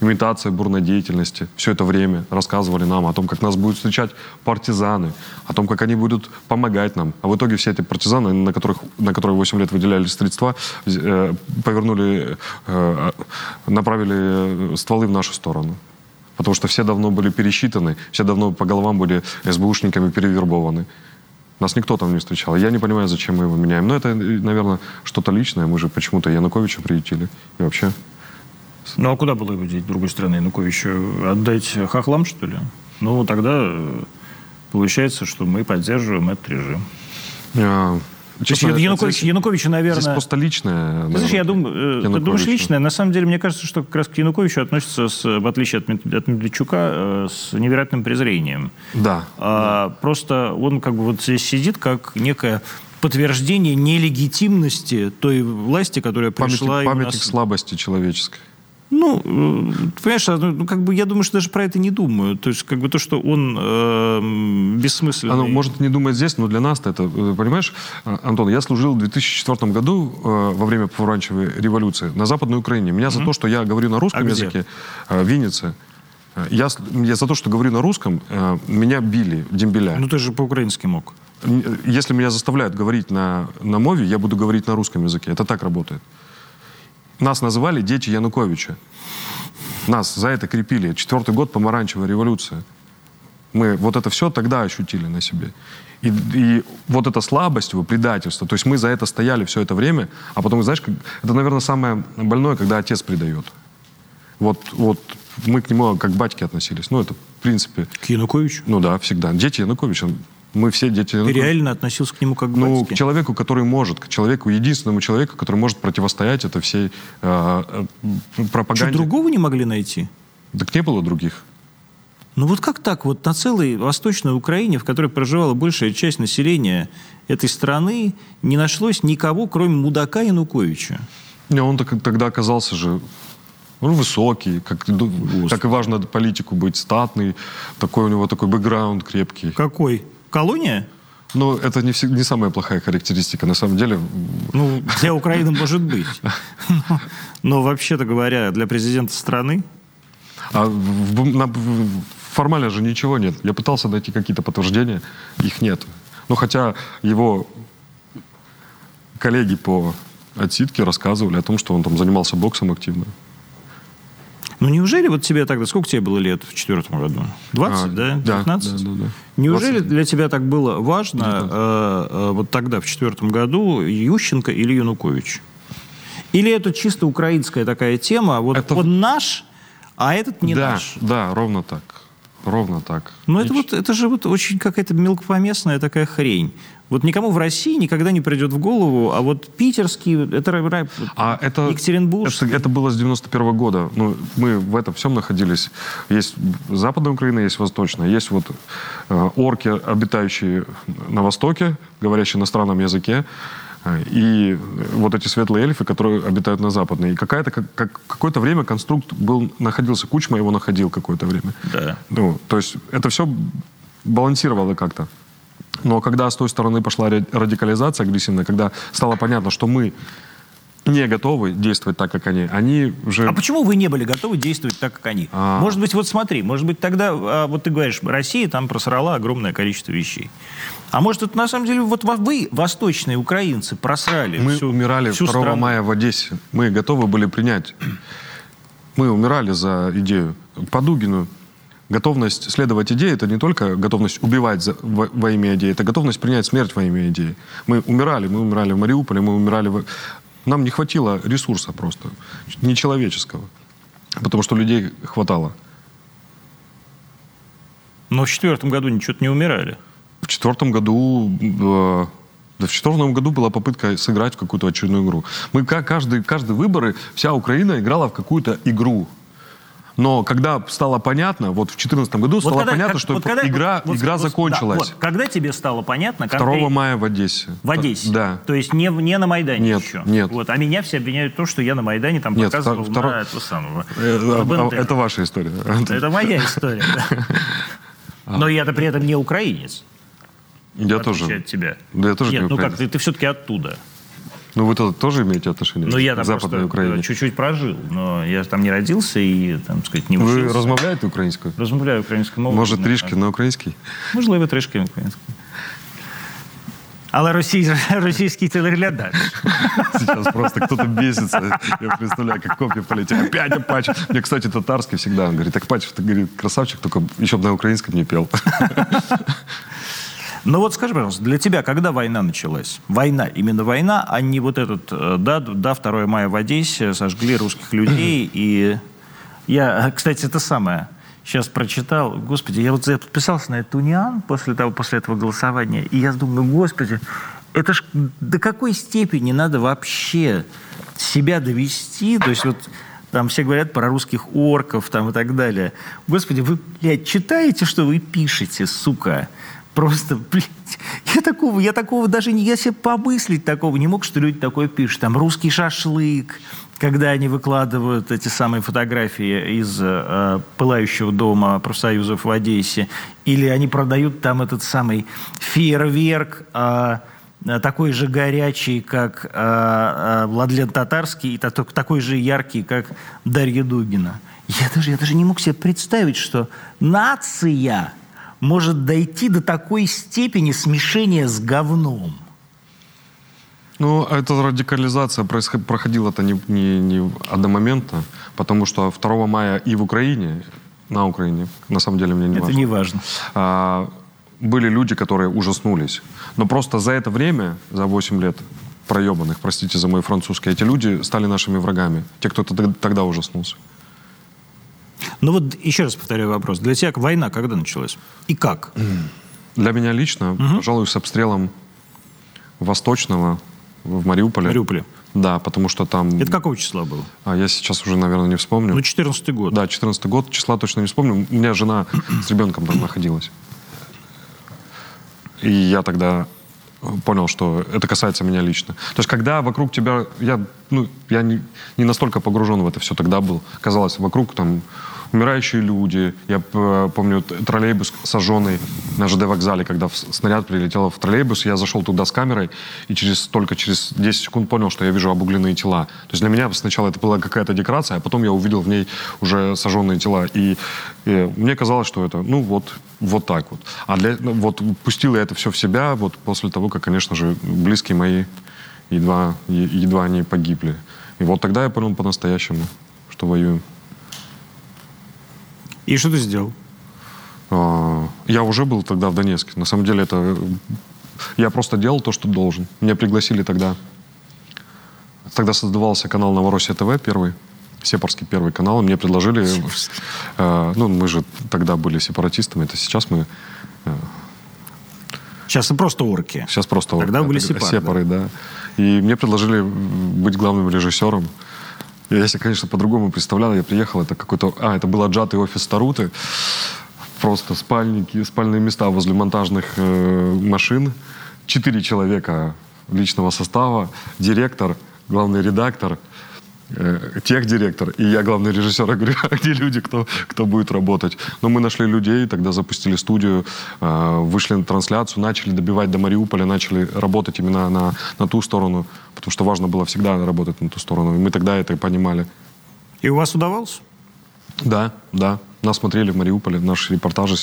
Имитация бурной деятельности. Все это время рассказывали нам о том, как нас будут встречать партизаны, о том, как они будут помогать нам. А в итоге все эти партизаны, на, которых, на которые 8 лет выделяли средства, э, повернули, э, направили э, стволы в нашу сторону. Потому что все давно были пересчитаны, все давно по головам были СБУшниками перевербованы. Нас никто там не встречал. Я не понимаю, зачем мы его меняем. Но это, наверное, что-то личное. Мы же почему-то Януковича приютили. И вообще. Ну, а куда было его деть, другой стороны, Януковичу? Отдать хохлам, что ли? Ну, тогда э, получается, что мы поддерживаем этот режим. А, Честно, Янукович, здесь, Януковичу, наверное... Здесь просто личное. Ты знаешь, я думаю, э, ты думаешь личное? На самом деле, мне кажется, что как раз к Януковичу относится, с, в отличие от, от Медведчука, э, с невероятным презрением. Да. А, да. Просто он как бы вот здесь сидит как некое подтверждение нелегитимности той власти, которая пришла... Памятник, памятник нас... слабости человеческой. Ну, э, понимаешь, а, ну, как бы я думаю, что даже про это не думаю. То есть, как бы то, что он э, бессмысленный. Оно может не думать здесь, но для нас это, э, понимаешь, а, Антон, я служил в 2004 году э, во время помаранчевой революции на Западной Украине. Меня mm-hmm. за то, что я говорю на русском а языке, э, Виннице, я, я за то, что говорю на русском, э, меня били, дембеля. Ну, ты же по-украински мог. Если меня заставляют говорить на, на мове, я буду говорить на русском языке. Это так работает. Нас называли дети Януковича. Нас за это крепили. Четвертый год помаранчевая революция. Мы вот это все тогда ощутили на себе. И, и вот эта слабость его, предательство, то есть мы за это стояли все это время, а потом, знаешь, как, это, наверное, самое больное, когда отец предает. Вот, вот мы к нему как к батьке относились. Ну, это, в принципе... К Януковичу? Ну да, всегда. Дети Януковича. Мы все дети... Ты реально относился к нему как к Ну, к человеку, который может, к человеку, единственному человеку, который может противостоять это всей э, э, пропаганде. Что, другого не могли найти? Так не было других. Ну вот как так? Вот на целой Восточной Украине, в которой проживала большая часть населения этой страны, не нашлось никого, кроме мудака Януковича. Не, он так, тогда оказался же ну, высокий, как, как и важно политику быть, статный, такой у него такой бэкграунд крепкий. Какой? Колония? Ну, это не, не самая плохая характеристика, на самом деле. Ну, для Украины может быть. Но, вообще-то говоря, для президента страны... А в, на, формально же ничего нет. Я пытался найти какие-то подтверждения, их нет. Ну, хотя его коллеги по отсидке рассказывали о том, что он там занимался боксом активно. Ну, неужели вот тебе тогда... Сколько тебе было лет в четвертом году? 20, а, да? 19? Да, да, да. Неужели 20. для тебя так было важно э, э, вот тогда, в четвертом году, Ющенко или Янукович? Или это чисто украинская такая тема, вот это... он наш, а этот не да, наш? Да, ровно так. Ровно так. Ну, это, вот, это же вот очень какая-то мелкопоместная такая хрень. Вот никому в России никогда не придет в голову, а вот питерский, это, а это Екатеринбург. Это, это было с 91 -го года. Ну, мы в этом всем находились. Есть западная Украина, есть восточная. Есть вот э, орки, обитающие на востоке, говорящие на странном языке. Э, и вот эти светлые эльфы, которые обитают на западной. И какая-то, как, как, какое-то время конструкт был, находился, Кучма его находил какое-то время. Да. Ну, то есть это все балансировало как-то. Но когда с той стороны пошла радикализация агрессивная, когда стало понятно, что мы не готовы действовать так, как они. Они уже... А почему вы не были готовы действовать так, как они? А... Может быть, вот смотри, может быть, тогда, а, вот ты говоришь, Россия там просрала огромное количество вещей. А может, это на самом деле вот вы, восточные украинцы, просрали Мы всю, умирали всю 2 страну. мая в Одессе. Мы готовы были принять. Мы умирали за идею. По Дугину готовность следовать идее, это не только готовность убивать за, во, во имя идеи, это готовность принять смерть во имя идеи. Мы умирали, мы умирали в Мариуполе, мы умирали в... Нам не хватило ресурса просто, нечеловеческого, потому что людей хватало. Но в четвертом году ничего не умирали. В четвертом году... Э, да в четвертом году была попытка сыграть в какую-то очередную игру. Мы каждый, каждый выборы, вся Украина играла в какую-то игру. Но когда стало понятно, вот в 2014 году вот стало когда, понятно, как, что вот когда, игра, вот, игра вот, закончилась. Да, вот, когда тебе стало понятно? 2 мая в Одессе. В Одессе? Да. То есть не, не на Майдане нет, еще? Нет, вот, А меня все обвиняют в том, что я на Майдане там нет, показывал втор... на этого самого. Это, это ваша история. Это моя история, а. Но я-то при этом не украинец. Я тоже. от тебя. Да, я тоже Нет, не ну как, ты, ты все-таки оттуда. Ну, вы -то тоже имеете отношение ну, я к Западной Украине? чуть-чуть прожил, но я там не родился и, там, сказать, не учился. Ви розмовляєте українською? Розмовляю українською мовою. Може, трішки на українській? Можливо, трішки на українській. Але росій, російський телеглядач. Сейчас просто кто-то бесится. Я представляю, как копья полетели. Опять Апач. Мне, кстати, татарский всегда. Он говорит, Апач, ты, говорит, красавчик, только еще бы на украинском не пел. Ну вот скажи, пожалуйста, для тебя когда война началась? Война, именно война, а не вот этот, э, да, да 2 мая в Одессе, сожгли русских людей, и я, кстати, это самое, сейчас прочитал, господи, я вот я подписался на этот униан после того, после этого голосования, и я думаю, господи, это ж до какой степени надо вообще себя довести, то есть вот там все говорят про русских орков там и так далее. Господи, вы, блядь, читаете, что вы пишете, сука? Просто, блядь, я такого, я такого даже не, я себе помыслить такого не мог, что люди такое пишут. Там русский шашлык, когда они выкладывают эти самые фотографии из э, пылающего дома профсоюзов в Одессе, или они продают там этот самый фейерверк, э, такой же горячий, как э, э, Владлен Татарский, и такой же яркий, как Дарья Дугина. Я даже, я даже не мог себе представить, что нация может дойти до такой степени смешения с говном. Ну, эта радикализация проходила-то не, не, не одномоментно, потому что 2 мая и в Украине, на Украине, на самом деле мне не это важно. Это не важно. А, были люди, которые ужаснулись. Но просто за это время, за 8 лет проебанных, простите за мой французский, эти люди стали нашими врагами. Те, кто тогда ужаснулся. Ну вот еще раз повторяю вопрос. Для тебя война когда началась? И как? Для меня лично, угу. пожалуй, с обстрелом Восточного в Мариуполе. Мариуполе. Да, потому что там... Это какого числа было? А я сейчас уже, наверное, не вспомню. Ну, 14 год. Да, 14 год. Числа точно не вспомню. У меня жена с ребенком там находилась. И я тогда понял, что это касается меня лично. То есть, когда вокруг тебя... Я, ну, я не, не настолько погружен в это все тогда был. Казалось, вокруг там умирающие люди. Я э, помню троллейбус сожженный на ЖД вокзале, когда снаряд прилетел в троллейбус, я зашел туда с камерой и через, только через 10 секунд понял, что я вижу обугленные тела. То есть для меня сначала это была какая-то декорация, а потом я увидел в ней уже сожженные тела. И, и мне казалось, что это, ну вот, вот так вот. А для, ну, вот пустил я это все в себя вот после того, как, конечно же, близкие мои едва, едва они погибли. И вот тогда я понял по-настоящему, что воюем. И что ты сделал? А, я уже был тогда в Донецке. На самом деле это... Я просто делал то, что должен. Меня пригласили тогда... Тогда создавался канал Новороссия ТВ первый. Сепарский первый канал. Мне предложили... Э, ну, мы же тогда были сепаратистами. Это сейчас мы... Э, сейчас просто орки. Сейчас просто орки. Тогда были сепары. Сепары, да. да. И мне предложили быть главным режиссером. Я себе, конечно, по-другому представлял. Я приехал, это какой-то... А, это был отжатый офис Таруты. Просто спальники, спальные места возле монтажных э, машин. Четыре человека личного состава. Директор, главный редактор – техдиректор, и я главный режиссер. Я говорю, а где люди, кто, кто будет работать? Но мы нашли людей, тогда запустили студию, э, вышли на трансляцию, начали добивать до Мариуполя, начали работать именно на, на ту сторону, потому что важно было всегда работать на ту сторону. И мы тогда это понимали. И у вас удавалось? Да, да. Нас смотрели в Мариуполе, наши репортажи.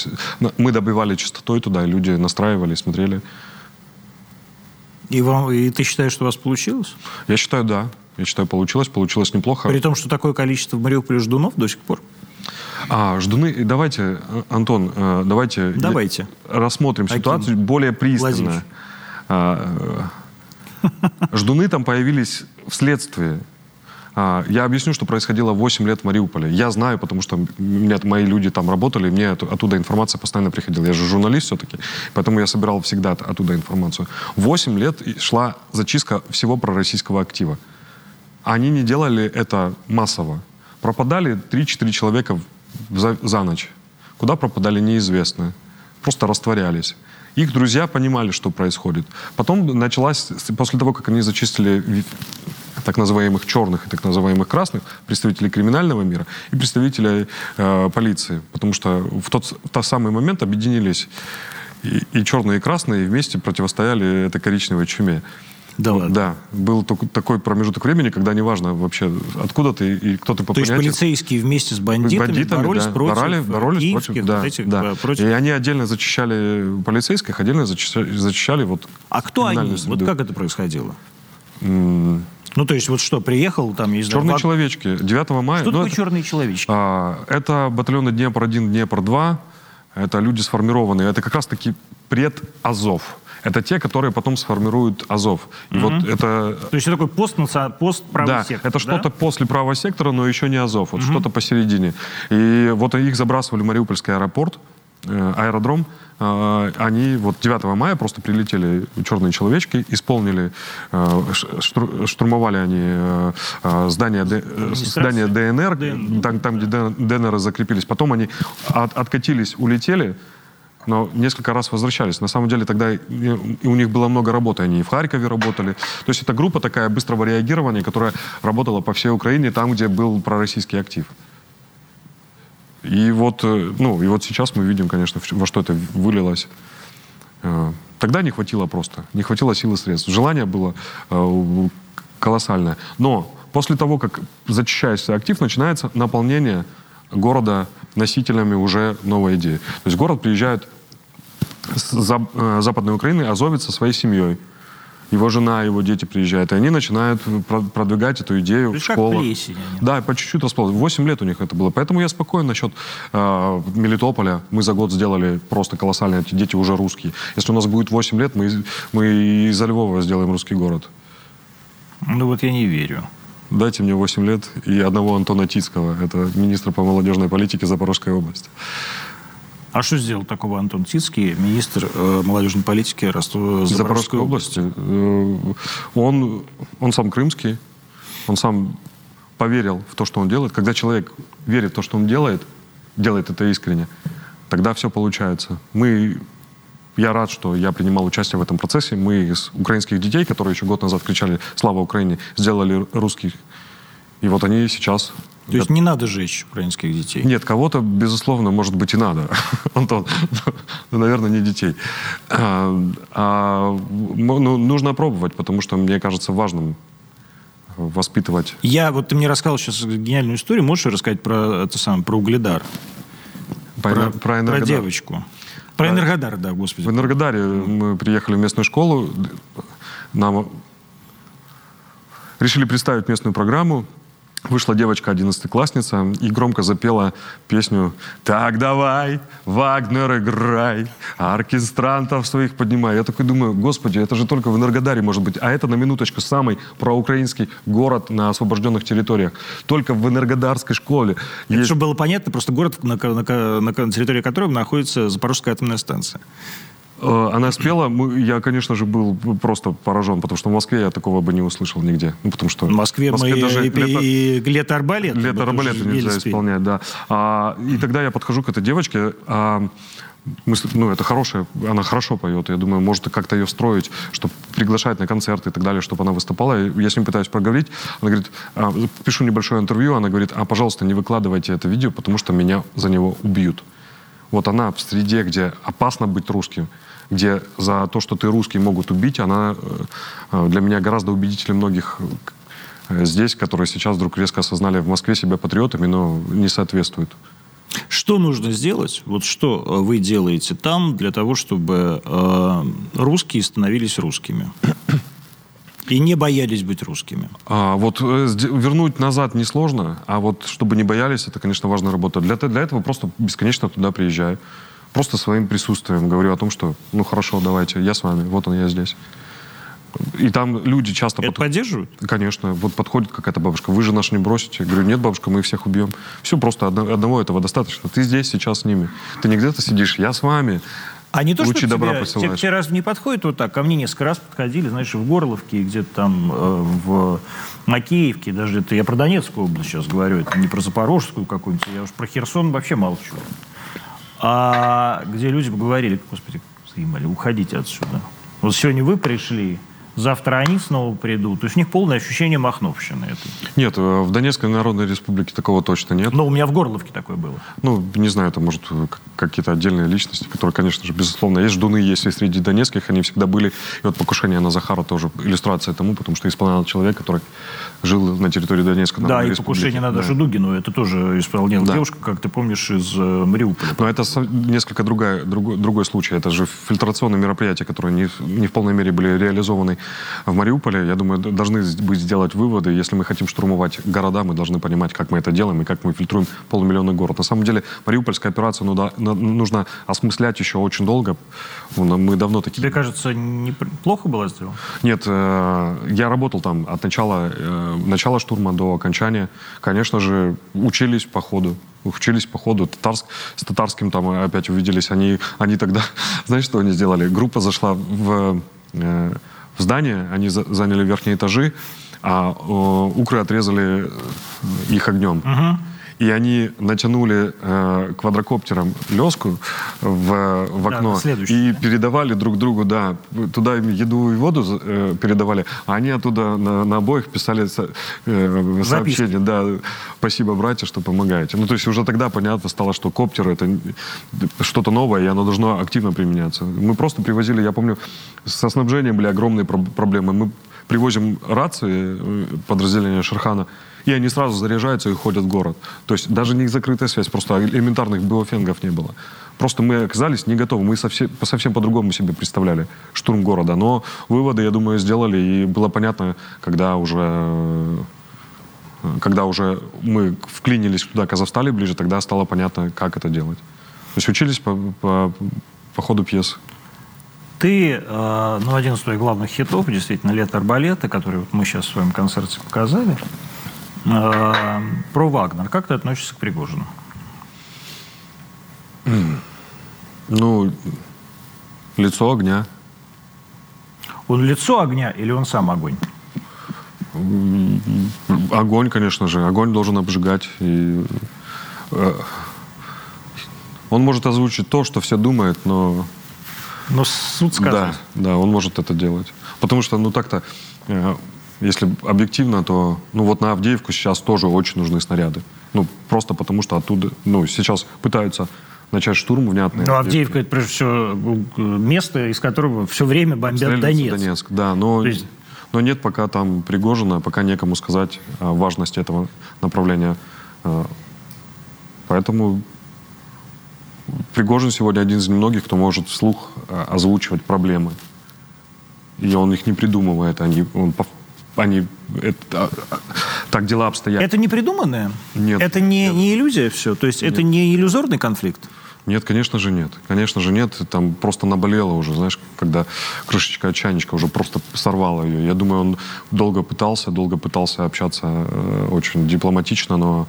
Мы добивали частотой туда, и люди настраивали, смотрели. И, вам, и ты считаешь, что у вас получилось? Я считаю, да. Я считаю, получилось. Получилось неплохо. При том, что такое количество в Мариуполе ждунов до сих пор? А, ждуны, давайте, Антон, э, давайте, давайте. рассмотрим Аким. ситуацию более пристально. А, э, ждуны там появились вследствие. А, я объясню, что происходило 8 лет в Мариуполе. Я знаю, потому что меня, мои люди там работали, мне оттуда информация постоянно приходила. Я же журналист все-таки, поэтому я собирал всегда оттуда информацию. 8 лет шла зачистка всего пророссийского актива. Они не делали это массово. Пропадали 3-4 человека за, за ночь. Куда пропадали, неизвестно. Просто растворялись. Их друзья понимали, что происходит. Потом началась, после того, как они зачистили так называемых черных и так называемых красных, представителей криминального мира и представителей э, полиции. Потому что в тот, в тот самый момент объединились и, и черные, и красные, и вместе противостояли этой коричневой чуме. Да ладно? Да. Был такой промежуток времени, когда неважно вообще, откуда ты и кто ты по То есть полицейские вместе с бандитами, бандитами боролись да, против боролись, боролись против, да, этих, да. против... И они отдельно зачищали полицейских, отдельно зачищали, зачищали вот А кто они? Среду. Вот как это происходило? Mm. Ну, то есть, вот что, приехал там... Из Черные человечки. 9 мая... Что ну, такое это, черные человечки? А, это батальоны Днепр-1, Днепр-2. Это люди сформированные. Это как раз-таки предазов. Это те, которые потом сформируют Азов. И угу. вот это... То есть это такой пост, пост правого да, сектора, это что-то после правого сектора, но еще не Азов. Вот угу. что-то посередине. И вот их забрасывали в Мариупольский аэропорт, э, аэродром. Э, они вот 9 мая просто прилетели черные человечки, исполнили, э, штурмовали они здание, здание ДНР, ДНР, там, там где ДНР закрепились. Потом они от, откатились, улетели, но несколько раз возвращались. На самом деле тогда и у них было много работы, они и в Харькове работали. То есть это группа такая быстрого реагирования, которая работала по всей Украине, там, где был пророссийский актив. И вот, э, ну, и вот сейчас мы видим, конечно, во что это вылилось. Э, тогда не хватило просто, не хватило силы средств. Желание было э, колоссальное. Но после того, как зачищается актив, начинается наполнение города носителями уже новой идеи. То есть город приезжает с э, Западной Украины, азовец со своей семьей. Его жена, его дети приезжают, и они начинают продвигать эту идею в школах. Да, по чуть-чуть расползлось. Восемь лет у них это было. Поэтому я спокоен насчет э, Мелитополя. Мы за год сделали просто колоссально. Эти дети уже русские. Если у нас будет 8 лет, мы, мы из-за Львова сделаем русский город. Ну вот я не верю. Дайте мне 8 лет и одного Антона Тицкого. Это министр по молодежной политике Запорожской области. А что сделал такого Антон Тицкий, министр э, молодежной политики Ростова, Запорожской, Запорожской области? Э, он, он сам крымский, он сам поверил в то, что он делает. Когда человек верит в то, что он делает, делает это искренне, тогда все получается. Мы я рад, что я принимал участие в этом процессе. Мы из украинских детей, которые еще год назад кричали «Слава Украине!», сделали русских. И вот они сейчас... То есть не надо жечь украинских детей? Нет, кого-то, безусловно, может быть, и надо. Антон, ну, наверное, не детей. А, а, ну, нужно пробовать, потому что, мне кажется, важным воспитывать. Я, вот ты мне рассказал сейчас гениальную историю. Можешь рассказать про это самое, про угледар? Про, про, про девочку. Про Энергодар, да, господи. В Энергодаре мы приехали в местную школу, нам решили представить местную программу, Вышла девочка, одиннадцатиклассница, и громко запела песню «Так давай, Вагнер, играй, оркестрантов своих поднимай». Я такой думаю, господи, это же только в Энергодаре может быть, а это на минуточку самый проукраинский город на освобожденных территориях. Только в Энергодарской школе. Это есть... чтобы было понятно, просто город, на, на, на, на территории которого находится Запорожская атомная станция. Э, она спела, я, конечно же, был просто поражен, потому что в Москве я такого бы не услышал нигде. Ну, потому что в Москве, в Москве мы даже и, лето, и лето арбалет. Лето арбалет нельзя спели. исполнять, да. А, и тогда я подхожу к этой девочке, а, мысль, ну, это хорошая, она хорошо поет, я думаю, может как-то ее встроить, чтобы приглашать на концерты и так далее, чтобы она выступала. Я с ним пытаюсь проговорить, она говорит, а, пишу небольшое интервью, она говорит, а, пожалуйста, не выкладывайте это видео, потому что меня за него убьют. Вот она в среде, где опасно быть русским, где за то, что ты русский, могут убить, она э, для меня гораздо убедительнее многих э, здесь, которые сейчас вдруг резко осознали в Москве себя патриотами, но не соответствуют. Что нужно сделать? Вот что э, вы делаете там для того, чтобы э, русские становились русскими? И не боялись быть русскими. А, вот вернуть назад несложно, а вот чтобы не боялись, это, конечно, важная работа. Для, для этого просто бесконечно туда приезжаю просто своим присутствием говорю о том, что, ну хорошо, давайте, я с вами, вот он, я здесь. И там люди часто... Это под... поддерживают? Конечно. Вот подходит какая-то бабушка, вы же наш не бросите. Я говорю, нет, бабушка, мы всех убьем. Все, просто одного этого достаточно. Ты здесь сейчас с ними. Ты не где-то сидишь, я с вами. А не то, Лучи что добра тебе, посылаешь. тебе раз не подходит вот так. Ко мне несколько раз подходили, знаешь, в Горловке, где-то там э, в Макеевке, даже это я про Донецкую область сейчас говорю, это не про Запорожскую какую-нибудь, я уж про Херсон вообще молчу а где люди говорили, господи, заимали, уходите отсюда. Вот сегодня вы пришли, завтра они снова придут. То есть у них полное ощущение махновщины. Это. Нет, э, в Донецкой Народной Республике такого точно нет. Но у меня в Горловке такое было. Ну, не знаю, это может э, какие-то отдельные личности, которые, конечно же, безусловно, есть ждуны, есть и среди донецких, они всегда были. И вот покушение на Захара тоже иллюстрация тому, потому что исполнял человек, который жил на территории Донецкой Да, и покушение на Дашу да. Дугину, это тоже исполняла да. девушка, как ты помнишь, из э, Мариуполя. Но это несколько другая, другой, другой случай. Это же фильтрационные мероприятия, которые не, не в полной мере были реализованы в Мариуполе, я думаю, должны быть сделать выводы. Если мы хотим штурмовать города, мы должны понимать, как мы это делаем и как мы фильтруем полумиллионный город. На самом деле, Мариупольская операция ну, да, нужно осмыслять еще очень долго. Мы давно такие... Тебе кажется, неплохо было сделано? Нет, э, я работал там от начала, э, начала штурма до окончания. Конечно же, учились по ходу учились по ходу. Татарск, с татарским там опять увиделись. Они, они тогда, знаешь, что они сделали? Группа зашла в, э, в здание, они за, заняли верхние этажи, а э, укры отрезали их огнем. Uh-huh и они натянули э, квадрокоптером леску в, в окно да, и передавали друг другу, да, туда им еду и воду э, передавали, а они оттуда на, на обоих писали со, э, сообщение, да, спасибо, братья, что помогаете. Ну, то есть уже тогда понятно стало, что коптер это что-то новое, и оно должно активно применяться. Мы просто привозили, я помню, со снабжением были огромные проблемы. Мы привозим рации э, подразделения Шерхана, и они сразу заряжаются и ходят в город. То есть даже не закрытая связь, просто элементарных биофенгов не было. Просто мы оказались не готовы. Мы совсем, совсем по-другому себе представляли штурм города. Но выводы, я думаю, сделали. И было понятно, когда уже, когда уже мы вклинились туда, Казахстали ближе, тогда стало понятно, как это делать. То есть учились по, по, по ходу пьес. Ты, э, ну, один из твоих главных хитов, действительно, «Лето арбалета», который мы сейчас в своем концерте показали, про Вагнер. Как ты относишься к Пригожину? Ну, лицо огня. Он лицо огня или он сам огонь? Огонь, конечно же. Огонь должен обжигать. И, э, он может озвучить то, что все думают, но... Но суд сказать. Да, да, он может это делать. Потому что, ну так-то, э, если объективно, то ну вот на Авдеевку сейчас тоже очень нужны снаряды. Ну, просто потому что оттуда, ну, сейчас пытаются начать штурм внятный. Ну, Авдеевка, это, прежде всего, место, из которого все время бомбят Донецк. Донецк. Да, но, есть... но нет пока там Пригожина, пока некому сказать о важности этого направления. А, поэтому Пригожин сегодня один из немногих, кто может вслух а, озвучивать проблемы. И он их не придумывает, они, он они это, так дела обстоят. Это не придуманное? Нет. Это не, нет. не иллюзия все? То есть нет. это не иллюзорный конфликт? Нет, конечно же нет. Конечно же нет. Там просто наболело уже, знаешь, когда крышечка от чайничка уже просто сорвала ее. Я думаю, он долго пытался, долго пытался общаться э, очень дипломатично, но...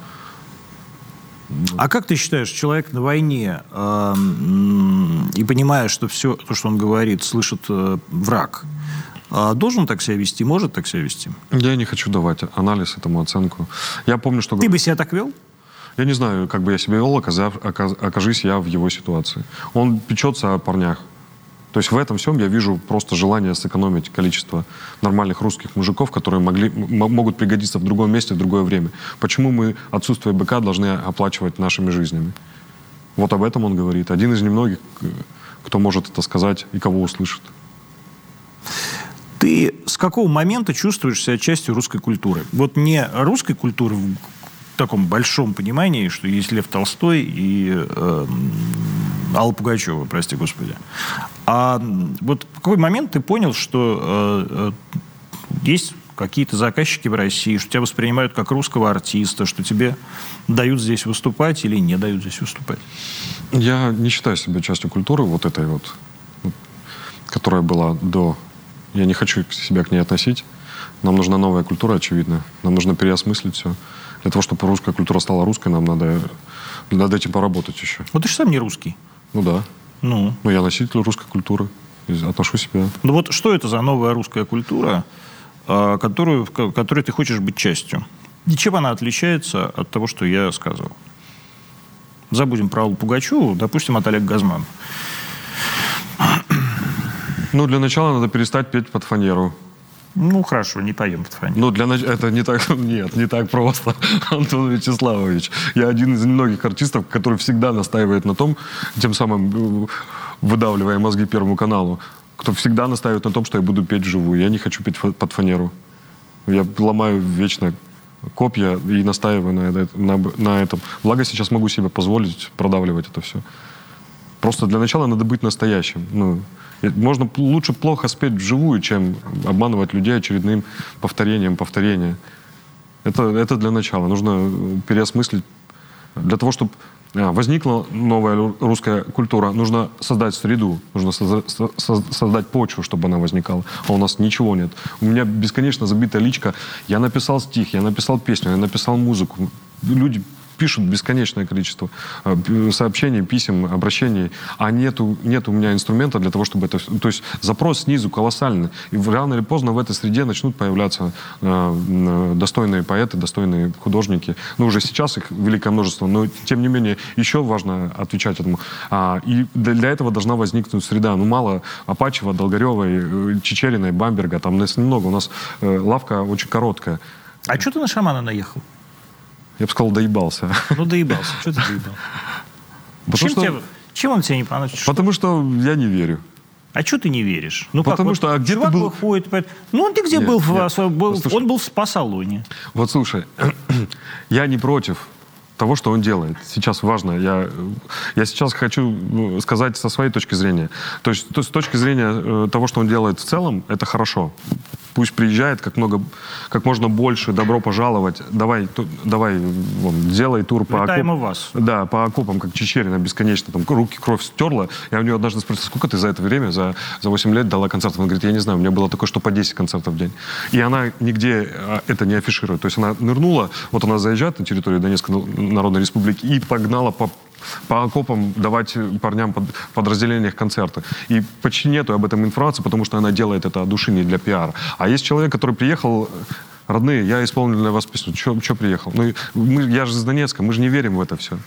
А как ты считаешь, человек на войне э, и понимая, что все то, что он говорит, слышит э, враг, а должен так себя вести, может так себя вести? Я не хочу давать анализ этому оценку. Я помню, что... Ты бы себя так вел? Я не знаю, как бы я себя вел, окажись я в его ситуации. Он печется о парнях. То есть в этом всем я вижу просто желание сэкономить количество нормальных русских мужиков, которые могли, могут пригодиться в другом месте в другое время. Почему мы отсутствие БК должны оплачивать нашими жизнями? Вот об этом он говорит. Один из немногих, кто может это сказать и кого услышит. Ты с какого момента чувствуешь себя частью русской культуры? Вот не русской культуры в таком большом понимании, что есть Лев Толстой и э, Алла Пугачева, прости господи. А вот в какой момент ты понял, что э, э, есть какие-то заказчики в России, что тебя воспринимают как русского артиста, что тебе дают здесь выступать или не дают здесь выступать? Я не считаю себя частью культуры вот этой вот, которая была до я не хочу себя к ней относить. Нам нужна новая культура, очевидно. Нам нужно переосмыслить все. Для того, чтобы русская культура стала русской, нам надо над этим поработать еще. Вот ты же сам не русский. Ну да. Ну? Ну, я носитель русской культуры. Отношу себя. Ну вот что это за новая русская культура, а, которую, которой ты хочешь быть частью? И чем она отличается от того, что я сказал? Забудем про Аллу Пугачеву, допустим, от Олега Газмана. Ну, для начала надо перестать петь под фанеру. Ну, хорошо, не поем под фанеру. Ну, для начала... Это не так... Нет, не так просто, Антон Вячеславович. Я один из немногих артистов, который всегда настаивает на том, тем самым э, выдавливая мозги Первому каналу, кто всегда настаивает на том, что я буду петь вживую. Я не хочу петь под фанеру. Я ломаю вечно копья и настаиваю на, это, на, на этом. Благо сейчас могу себе позволить продавливать это все. Просто для начала надо быть настоящим. Ну, можно лучше плохо спеть вживую, чем обманывать людей очередным повторением повторения. Это, это для начала. Нужно переосмыслить. Для того, чтобы а, возникла новая русская культура, нужно создать среду, нужно создать почву, чтобы она возникала. А у нас ничего нет. У меня бесконечно забитая личка. Я написал стих, я написал песню, я написал музыку. Люди пишут бесконечное количество э, сообщений, писем, обращений, а нету, нет у меня инструмента для того, чтобы это... То есть запрос снизу колоссальный. И рано или поздно в этой среде начнут появляться э, достойные поэты, достойные художники. Ну, уже сейчас их великое множество, но, тем не менее, еще важно отвечать этому. А, и для этого должна возникнуть среда. Ну, мало Апачева, Долгаревой, э, Чечериной, Бамберга, там нас немного. У нас э, лавка очень короткая. А что ты на шамана наехал? Я бы сказал, доебался. Ну, доебался. Что ты доебал? чем, что... тебе, чем он тебе не понравился? Потому что я не верю. А что ты не веришь? Ну, Потому как, что, вот, а где ты был? выходит, ну, ты где нет, был? Нет. В, был он был в спа-салоне. Вот, слушай, я не против того, что он делает. Сейчас важно. Я, я сейчас хочу ну, сказать со своей точки зрения. То есть, то, с точки зрения э, того, что он делает в целом, это хорошо. Пусть приезжает как много, как можно больше, добро пожаловать. Давай, ту, давай, вон, делай тур по окопам. вас. Да, по окопам, как Чечерина, бесконечно. Там руки кровь стерла. Я у нее однажды спросил, сколько ты за это время, за, за 8 лет дала концертов? Она говорит, я не знаю, у меня было такое, что по 10 концертов в день. И она нигде а, это не афиширует. То есть она нырнула, вот она заезжает на территорию Донецкой Народной Республики и погнала по по окопам давать парням под подразделениях концерты. И почти нету об этом информации, потому что она делает это от души, не для пиара. А есть человек, который приехал родные, я исполнил для вас песню. Что приехал? Ну, мы, я же из Донецка, мы же не верим в это все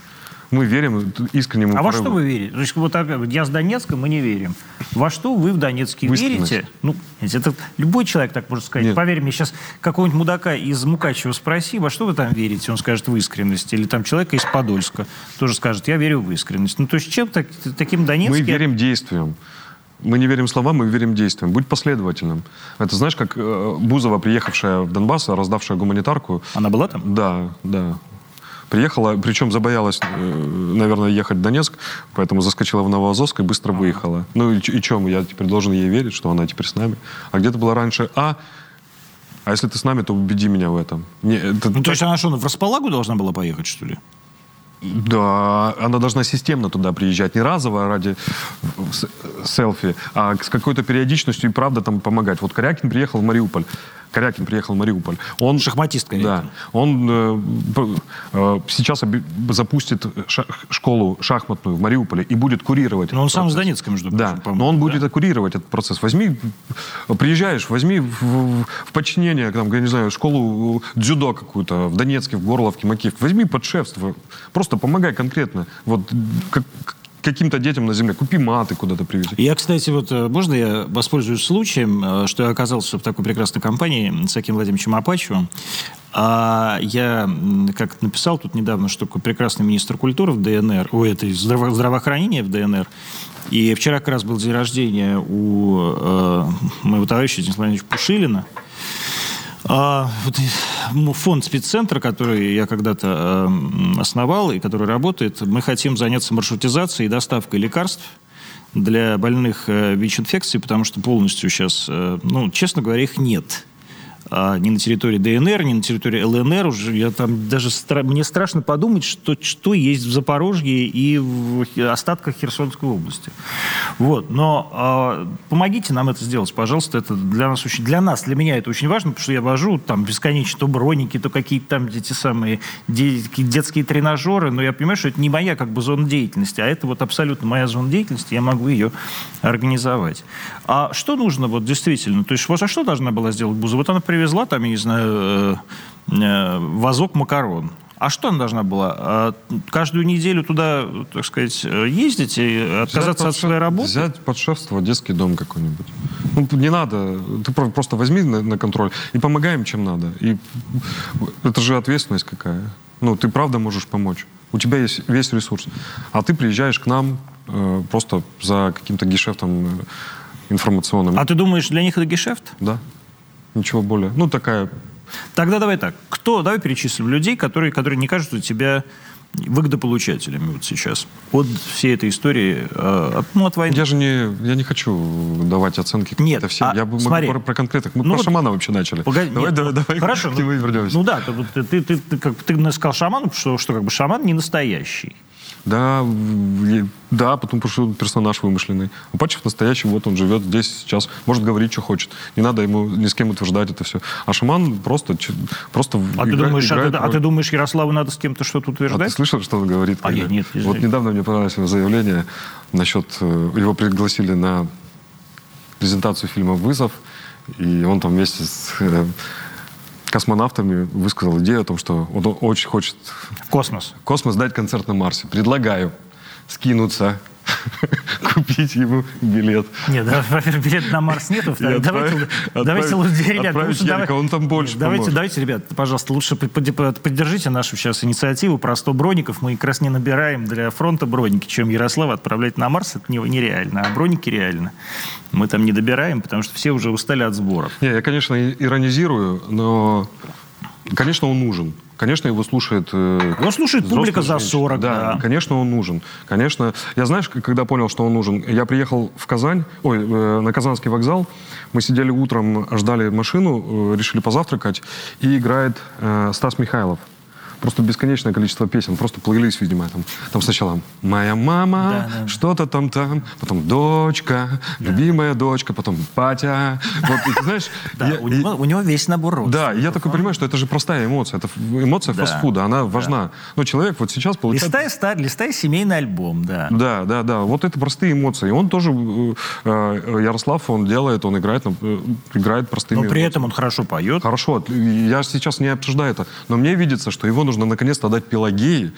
мы верим искреннему А порыву. во что вы верите? То есть, вот я с Донецка, мы не верим. Во что вы в Донецке верите? Ну, это любой человек так может сказать. Нет. Поверь мне, сейчас какого-нибудь мудака из Мукачева спроси, во что вы там верите? Он скажет в искренность. Или там человека из Подольска тоже скажет, я верю в искренность. Ну, то есть чем так, таким Донецким... Мы верим действиям. Мы не верим словам, мы верим действиям. Будь последовательным. Это знаешь, как э, Бузова, приехавшая в Донбасс, раздавшая гуманитарку. Она была там? Да, да. Приехала, причем забоялась, э, наверное, ехать в Донецк, поэтому заскочила в Новоазовск и быстро выехала. Ну и, и чем? Я теперь должен ей верить, что она теперь с нами. А где-то была раньше, а, а если ты с нами, то убеди меня в этом. Не, это, ну, то есть она что, в располагу должна была поехать, что ли? Да, она должна системно туда приезжать, не разово ради селфи, а с какой-то периодичностью и правда там помогать. Вот Корякин приехал в Мариуполь. Корякин приехал в Мариуполь. Он, Шахматист Корякин. Да. Он э, э, сейчас запустит школу шахматную в Мариуполе и будет курировать. Но он сам из Донецка, между прочим. Да, но он будет да? курировать этот процесс. Возьми, приезжаешь, возьми в, в, в подчинение, там, я не знаю, школу дзюдо какую-то в Донецке, в Горловке, Макеевке. Возьми под шефство. Просто помогай конкретно. Вот как, каким-то детям на земле. Купи маты куда-то привези. Я, кстати, вот э, можно я воспользуюсь случаем, э, что я оказался в такой прекрасной компании с Аким Владимировичем Апачевым. А я, как написал тут недавно, что такой прекрасный министр культуры в ДНР, у этой здраво- здравоохранения в ДНР. И вчера как раз был день рождения у э, моего товарища Дениса Владимировича Пушилина. А, вот, фонд спеццентра, который я когда-то э, основал и который работает, мы хотим заняться маршрутизацией и доставкой лекарств для больных э, ВИЧ-инфекцией, потому что полностью сейчас, э, ну, честно говоря, их нет а, ни на территории ДНР, ни на территории ЛНР. Уже я там даже стра... мне страшно подумать, что, что есть в Запорожье и в остатках Херсонской области. Вот. Но а, помогите нам это сделать, пожалуйста. Это для нас очень, для нас, для меня это очень важно, потому что я вожу там бесконечно то броники, то какие-то там эти самые детские тренажеры, но я понимаю, что это не моя как бы зона деятельности, а это вот абсолютно моя зона деятельности, я могу ее организовать. А что нужно вот действительно? То есть вот а что должна была сделать Буза? Вот она привезла там, я не знаю, э, э, вазок макарон. А что она должна была? А каждую неделю туда, так сказать, ездить и отказаться от своей работы? Взять под шефство детский дом какой-нибудь. Ну, не надо. Ты просто возьми на, на контроль и помогай им, чем надо. И это же ответственность какая. Ну, ты правда можешь помочь. У тебя есть весь ресурс. А ты приезжаешь к нам э, просто за каким-то гешефтом э, информационным. А ты думаешь, для них это гешефт? Да ничего более. Ну, такая... Тогда давай так. Кто, давай перечислим людей, которые, которые не кажутся тебя выгодополучателями вот сейчас от всей этой истории, э, от, ну, от войны? Я же не, я не хочу давать оценки Нет, всем. а, я бы смотри. могу про, про конкретных. Мы Ну про вот- шамана вообще начали. Погоди, давай, нет, давай, давай Хорошо. к нему ну, вернемся. Ну да, ты, ты, ты, ты, как ты сказал шаману, что, что как бы шаман не настоящий. Да, да, потому что персонаж вымышленный. Апачев настоящий, вот он живет здесь, сейчас, может говорить, что хочет. Не надо ему ни с кем утверждать это все. А шаман просто, просто А, ты, игра- думаешь, а, играет ты, а роль. ты думаешь, Ярославу надо с кем-то что-то А ты утверждать? слышал, что он говорит? А я когда- нет, не Вот недавно мне понравилось его заявление насчет... э, Его пригласили на презентацию фильма «Вызов», и он там вместе с э, космонавтами высказал идею о том, что он очень хочет В космос. в космос дать концерт на Марсе. Предлагаю скинуться, купить ему билет. Нет, да, во-первых, билет на Марс нету. Давайте, давайте, лучше, ребят, давай- он там больше Нет, давайте, давайте, ребят, пожалуйста, лучше под- под- поддержите нашу сейчас инициативу про 100 броников. Мы как раз не набираем для фронта броники, чем Ярослава отправлять на Марс, это не- нереально. А броники реально. Мы там не добираем, потому что все уже устали от сборов. Не, я, конечно, иронизирую, но, конечно, он нужен. Конечно, его слушает... э, Его слушает публика за женщины. 40, да. конечно, он нужен. Конечно, я знаешь, когда понял, что он нужен, я приехал в Казань, ой, э, на Казанский вокзал, мы сидели утром, ждали машину, э, решили позавтракать, и играет э, Стас Михайлов. Просто бесконечное количество песен, просто плейлист, видимо, там, там сначала «Моя мама», Да, да. что-то там там, потом «Дочка», «Любимая дочка», потом «Батя». Вот, и знаешь, Да, я- у, него, у него весь набор да, родственников. и я такой понимаю, что это же простая эмоция. Это эмоция Да. фастфуда, она важна. Но человек вот сейчас получает... Листай, стар, листай семейный альбом, да. Да, да, да. Вот это простые эмоции. И он тоже, э, э, Ярослав, он делает, он играет, э, играет простыми Но при эмоциями. этом он хорошо поет. Хорошо, я сейчас не обсуждаю это, но мне видится, что его нужно наконец-то дать Пелагеи,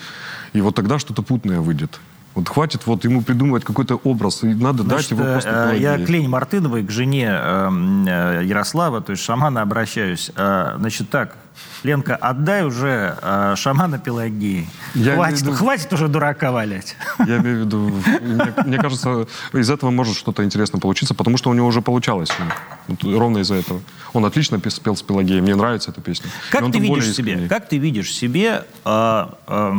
и вот тогда что-то путное выйдет. Вот хватит вот ему придумывать какой-то образ, и надо дать Значит, его э, просто э, я Пелагеи. к Лене Мартыновой, к жене э, э, Ярослава, то есть шамана, обращаюсь. Значит, так, Ленка, отдай уже э, шамана Пелагеи. Я Хватит, виду- хватит уже дурака валять. Я имею в виду, мне, мне кажется, из этого может что-то интересно получиться, потому что у него уже получалось. ну, вот ровно из-за этого. Он отлично пе- спел с Пелагеей, мне нравится эта песня. Как ты видишь себе, как ты видишь себе, э, э,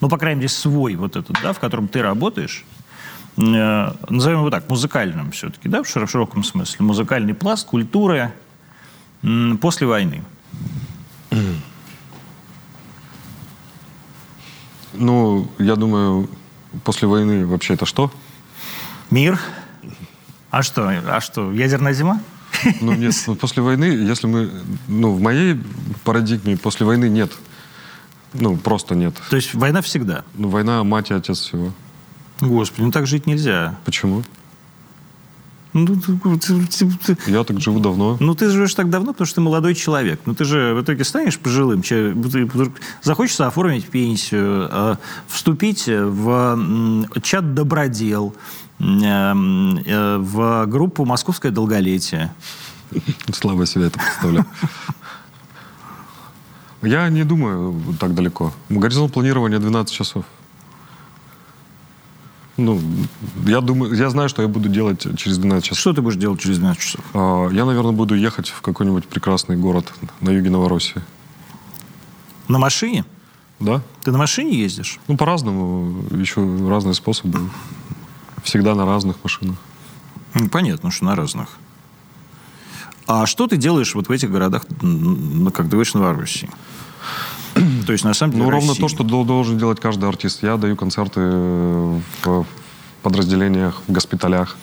ну, по крайней мере, свой вот этот, да, в котором ты работаешь, э, назовем его так, музыкальным все-таки, да, в широ- в широком смысле, музыкальный пласт культуры после войны. Ну, я думаю, после войны вообще это что? Мир. А что, а что, ядерная зима? Ну, нет, ну, после войны, если мы... Ну, в моей парадигме после войны нет. Ну, просто нет. То есть война всегда. Ну, война мать и отец всего. Господи, ну так жить нельзя. Почему? Ну ты, ты- ты- Я так живу давно. ну, ты живешь так давно, потому что ты молодой человек. Ну, ты же в итоге станешь пожилым. ты захочется оформить пенсию, э, вступить в чат «Добродел», м, э, в группу «Московское долголетие». Слабо себе это представляю. Я не думаю так далеко. Горизонт планирования 12 часов. Ну, я думаю, я знаю, что я буду делать через 12 часов. Что ты будешь делать через 12 часов? А, Я, наверное, буду ехать в какой-нибудь прекрасный город на юге Новороссии. На машине? Да? Ты на машине ездишь? Ну, по-разному. Еще разные способы. Всегда на разных машинах. Ну, Понятно, что на разных. А что ты делаешь вот в этих городах, как ты говоришь, Новороссии? То есть, на самом деле, Ну, ровно России. то, что дол- должен делать каждый артист. Я даю концерты в подразделениях, в госпиталях.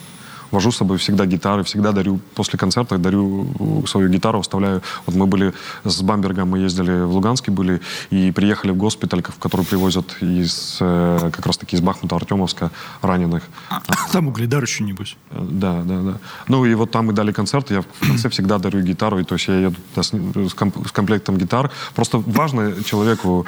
Вожу с собой всегда гитары, всегда дарю, после концерта дарю свою гитару, вставляю. Вот мы были с Бамбергом, мы ездили в Луганске были, и приехали в госпиталь, в который привозят из, э, как раз таки из Бахмута, Артемовска раненых. Там угледар еще небось. Э, Да, да, да. Ну и вот там мы дали концерт, я в конце всегда дарю гитару, и то есть я еду с, с комп- с комплектом гитар. Просто важно человеку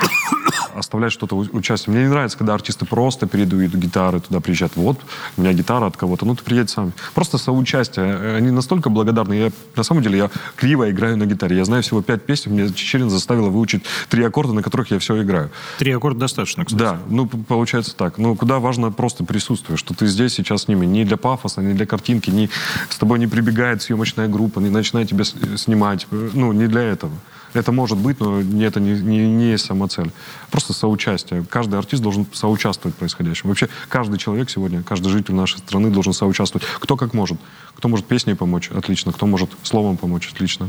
оставлять что-то участие. Мне не нравится, когда артисты просто передают гитары, туда приезжают. Вот, у меня гитара от кого-то. Ну, ты приедь сам. Просто соучастие. Они настолько благодарны. Я, на самом деле, я криво играю на гитаре. Я знаю всего пять песен. Мне Чечерин заставила выучить три аккорда, на которых я все играю. Три аккорда достаточно, кстати. Да, ну, получается так. Ну, куда важно просто присутствие, что ты здесь сейчас с ними. Не для пафоса, не для картинки, не, с тобой не прибегает съемочная группа, не начинает тебя снимать. Ну, не для этого. Это может быть, но это не, не, не есть сама цель. Просто соучастие. Каждый артист должен соучаствовать в происходящем. Вообще, каждый человек сегодня, каждый житель нашей страны должен соучаствовать. Кто как может. Кто может песней помочь, отлично. Кто может словом помочь, отлично.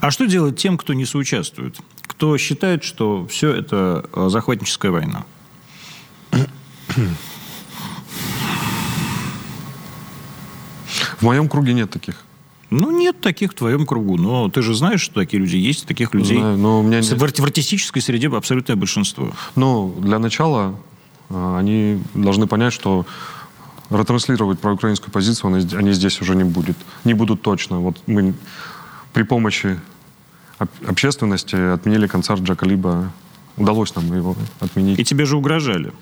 А что делать тем, кто не соучаствует? Кто считает, что все это э, захватническая война? В моем круге нет таких. Ну, нет таких в твоем кругу. Но ты же знаешь, что такие люди есть, таких людей Знаю, но у меня в, в артистической среде абсолютное большинство. Ну, для начала э, они должны понять, что ретранслировать про украинскую позицию они, здесь уже не будет. Не будут точно. Вот мы при помощи общественности отменили концерт Либа. Удалось нам его отменить. И тебе же угрожали.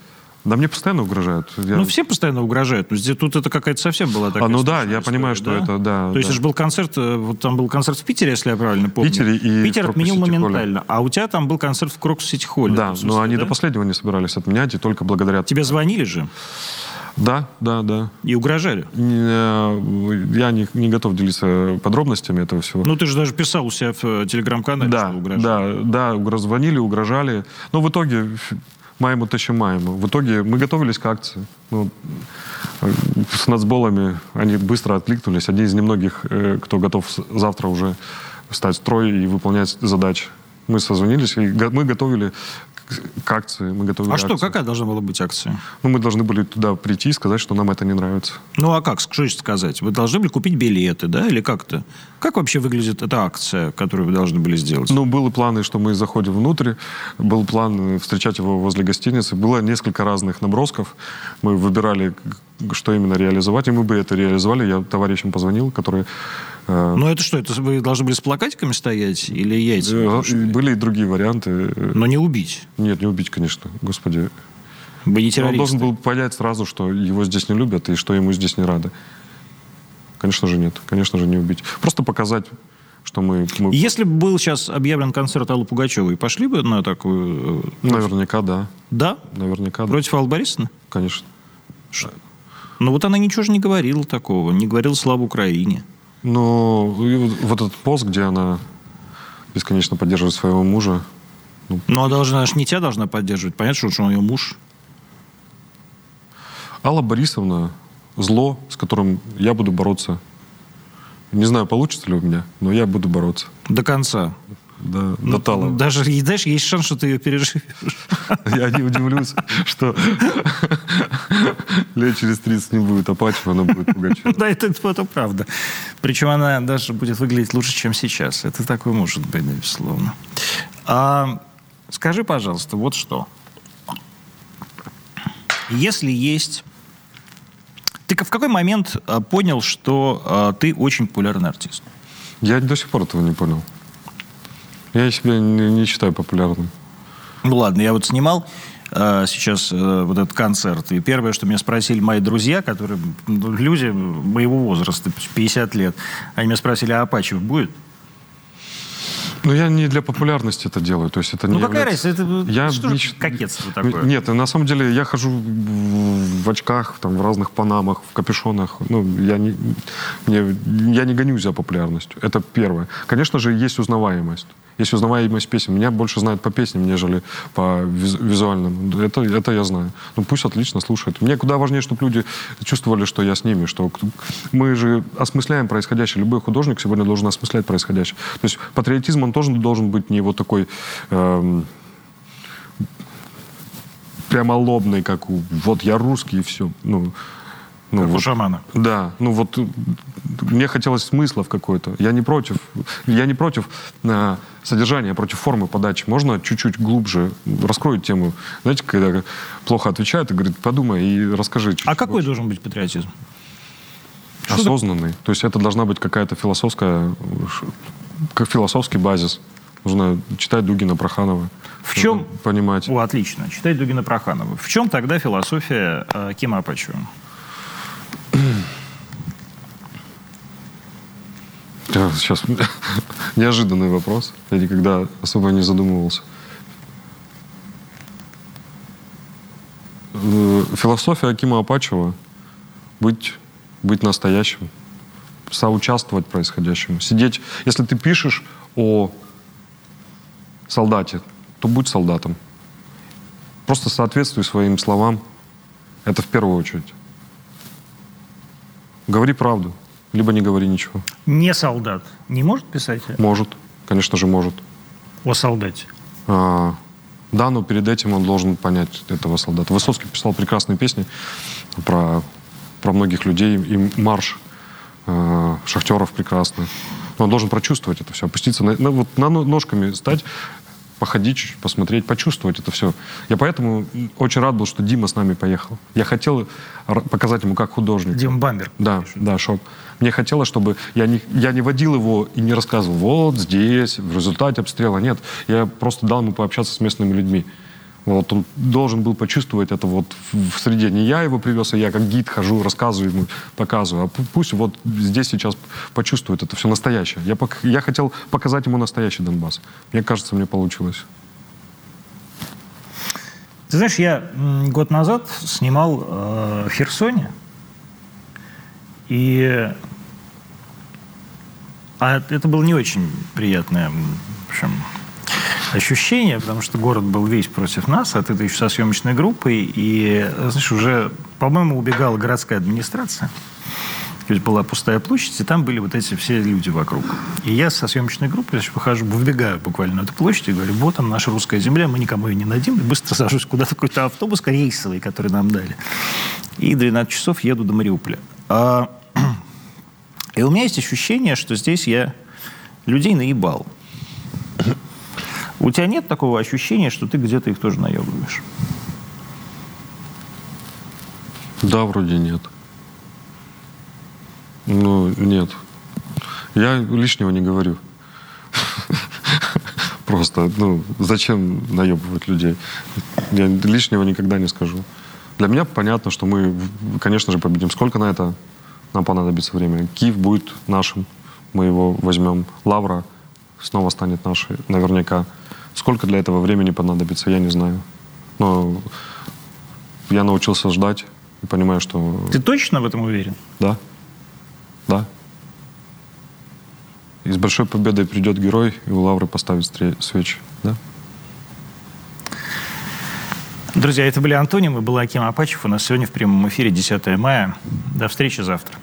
Да мне постоянно угрожают. Я... Ну, все постоянно угрожают. Но здесь, тут это какая-то совсем была такая А, ну да, я история, понимаю, что да? это, да. То да. есть это же был концерт, э, вот там был концерт в Питере, если я правильно помню. Питере и Питер отменил моментально. А у тебя там был концерт в Крокус Сити Холле. Да, но они да? до последнего не собирались отменять, и только благодаря... Тебе звонили же? Да, да, да. И угрожали? Э, я не, не готов делиться подробностями этого всего. Ну, ты же даже писал у себя в э, телеграм-канале, да, что угрожали. Да, да, звонили, угрожали. Но в итоге маємо те, що маємо. В итоге мы готовились к акции. Ну, с нацболами они быстро откликнулись. Одни из немногих, э, кто готов завтра уже встать в строй и выполнять задачи. Мы созвонились, и мы готовили к акции. Мы готовили а акцию. что, какая должна была быть акция? Ну, мы должны были туда прийти и сказать, что нам это не нравится. Ну, а как? Что сказать? Вы должны были купить билеты, да, или как-то? Как вообще выглядит эта акция, которую вы должны были сделать? Ну, были планы, что мы заходим внутрь, был план встречать его возле гостиницы. Было несколько разных набросков. Мы выбирали, что именно реализовать, и мы бы это реализовали. Я товарищам позвонил, которые Э, ну это что, это вы должны были с плакатиками стоять или яйца? Э, были и другие варианты. Но не убить? Нет, не убить, конечно. Господи. Вы не террористы. Он должен был понять сразу, что его здесь не любят и что ему здесь не рады. Конечно же нет. Конечно же не убить. Просто показать что мы, мы... Если бы был сейчас объявлен концерт Аллы Пугачевой, пошли бы на такую... Э, Наверняка, да. Да? Наверняка, Против Аллы Борисовны? Конечно. Что? Ну вот она ничего же не говорила такого, не говорила слава Украине. Но вот этот пост, где она бесконечно поддерживает своего мужа. Ну, ну а должна, она же не тебя должна поддерживать. Понятно, что он ее муж. Алла Борисовна зло, с которым я буду бороться. Не знаю, получится ли у меня, но я буду бороться. До конца до, ну, до тала. Даже, знаешь, есть шанс, что ты ее переживешь. Я не удивлюсь, что лет через 30 не будет Апачева, она будет Пугачева. Да, это, это правда. Причем она даже будет выглядеть лучше, чем сейчас. Это такое может быть, безусловно. А, скажи, пожалуйста, вот что. Если есть... Ты в какой момент а, понял, что а, ты очень популярный артист? Я до сих пор этого не понял. Я себя не, не считаю популярным. Ну ладно, я вот снимал э, сейчас э, вот этот концерт. И первое, что меня спросили мои друзья, которые ну, люди моего возраста, 50 лет, они меня спросили, а Апачев будет? Ну, я не для популярности это делаю. То есть это ну, не какая является... разница? Это я что не... кокетство такое? Нет, на самом деле я хожу в очках, там, в разных панамах, в капюшонах. Ну, я не, не, я не гонюсь за популярностью. Это первое. Конечно же, есть узнаваемость. Есть узнаваемость песен. Меня больше знают по песням, нежели по визуальным. Это, это я знаю. Ну пусть отлично слушают. Мне куда важнее, чтобы люди чувствовали, что я с ними, что мы же осмысляем происходящее. Любой художник сегодня должен осмыслять происходящее. То есть патриотизм, он тоже должен быть не вот такой... Эм, прямо лобный, как у, вот я русский и все. Ну, ну, как вот, у шамана. Да, ну вот мне хотелось смысла в какой-то. Я не против, я не против э, содержания, я против формы подачи. Можно чуть-чуть глубже раскроить тему. Знаете, когда плохо отвечают и говорит, подумай и расскажи. А какой больше. должен быть патриотизм? Осознанный. То есть это должна быть какая-то философская, как философский базис. Нужно читать Дугина, Проханова. В чем... Понимать. О, отлично. Читать Дугина, Проханова. В чем тогда философия э, Кима Апачева? Сейчас неожиданный вопрос. Я никогда особо не задумывался. Э, философия Акима Апачева — быть, быть настоящим, соучаствовать происходящему. Сидеть... Если ты пишешь о солдате, то будь солдатом. Просто соответствуй своим словам. Это в первую очередь. Говори правду, либо не говори ничего. Не солдат не может писать? Может, конечно же, может. О солдате? А, да, но перед этим он должен понять этого солдата. Высоцкий писал прекрасные песни про, про многих людей. И марш э, шахтеров прекрасный. Но он должен прочувствовать это все, опуститься, на, на, вот, на ножками стать, походить чуть, посмотреть, почувствовать это все. Я поэтому очень рад был, что Дима с нами поехал. Я хотел показать ему как художник. Дима Бамбер. Да, да, шоп. Мне хотелось, чтобы я не, я не водил его и не рассказывал, вот здесь, в результате обстрела. Нет, я просто дал ему пообщаться с местными людьми. Вот он должен был почувствовать это вот в среде. Не я его привез, а я как гид хожу, рассказываю ему, показываю. А пусть вот здесь сейчас почувствует это все настоящее. Я, я хотел показать ему настоящий Донбасс. Мне кажется, мне получилось. Ты знаешь, я год назад снимал э, в Херсоне. И а это было не очень приятное в общем, ощущение, потому что город был весь против нас, от этой еще со съемочной группой, и, знаешь, уже, по-моему, убегала городская администрация. То есть была пустая площадь, и там были вот эти все люди вокруг. И я со съемочной группой значит, выхожу, выбегаю буквально на эту площадь и говорю, вот там наша русская земля, мы никому ее не дадим. И быстро сажусь куда-то какой-то автобус рейсовый, который нам дали. И 12 часов еду до Мариуполя. А... И у меня есть ощущение, что здесь я людей наебал. У тебя нет такого ощущения, что ты где-то их тоже наебываешь? Да, вроде нет. Ну, нет. Я лишнего не говорю. Просто, ну, зачем наебывать людей? Я лишнего никогда не скажу. Для меня понятно, что мы, конечно же, победим. Сколько на это нам понадобится времени? Киев будет нашим, мы его возьмем. Лавра снова станет нашей, наверняка. Сколько для этого времени понадобится, я не знаю. Но я научился ждать и понимаю, что... Ты точно в этом уверен? Да. Да. И с большой победой придет герой, и у Лавры поставит свечи. Да? Друзья, это были Антонимы, был Аким Апачев. У нас сегодня в прямом эфире 10 мая. До встречи завтра.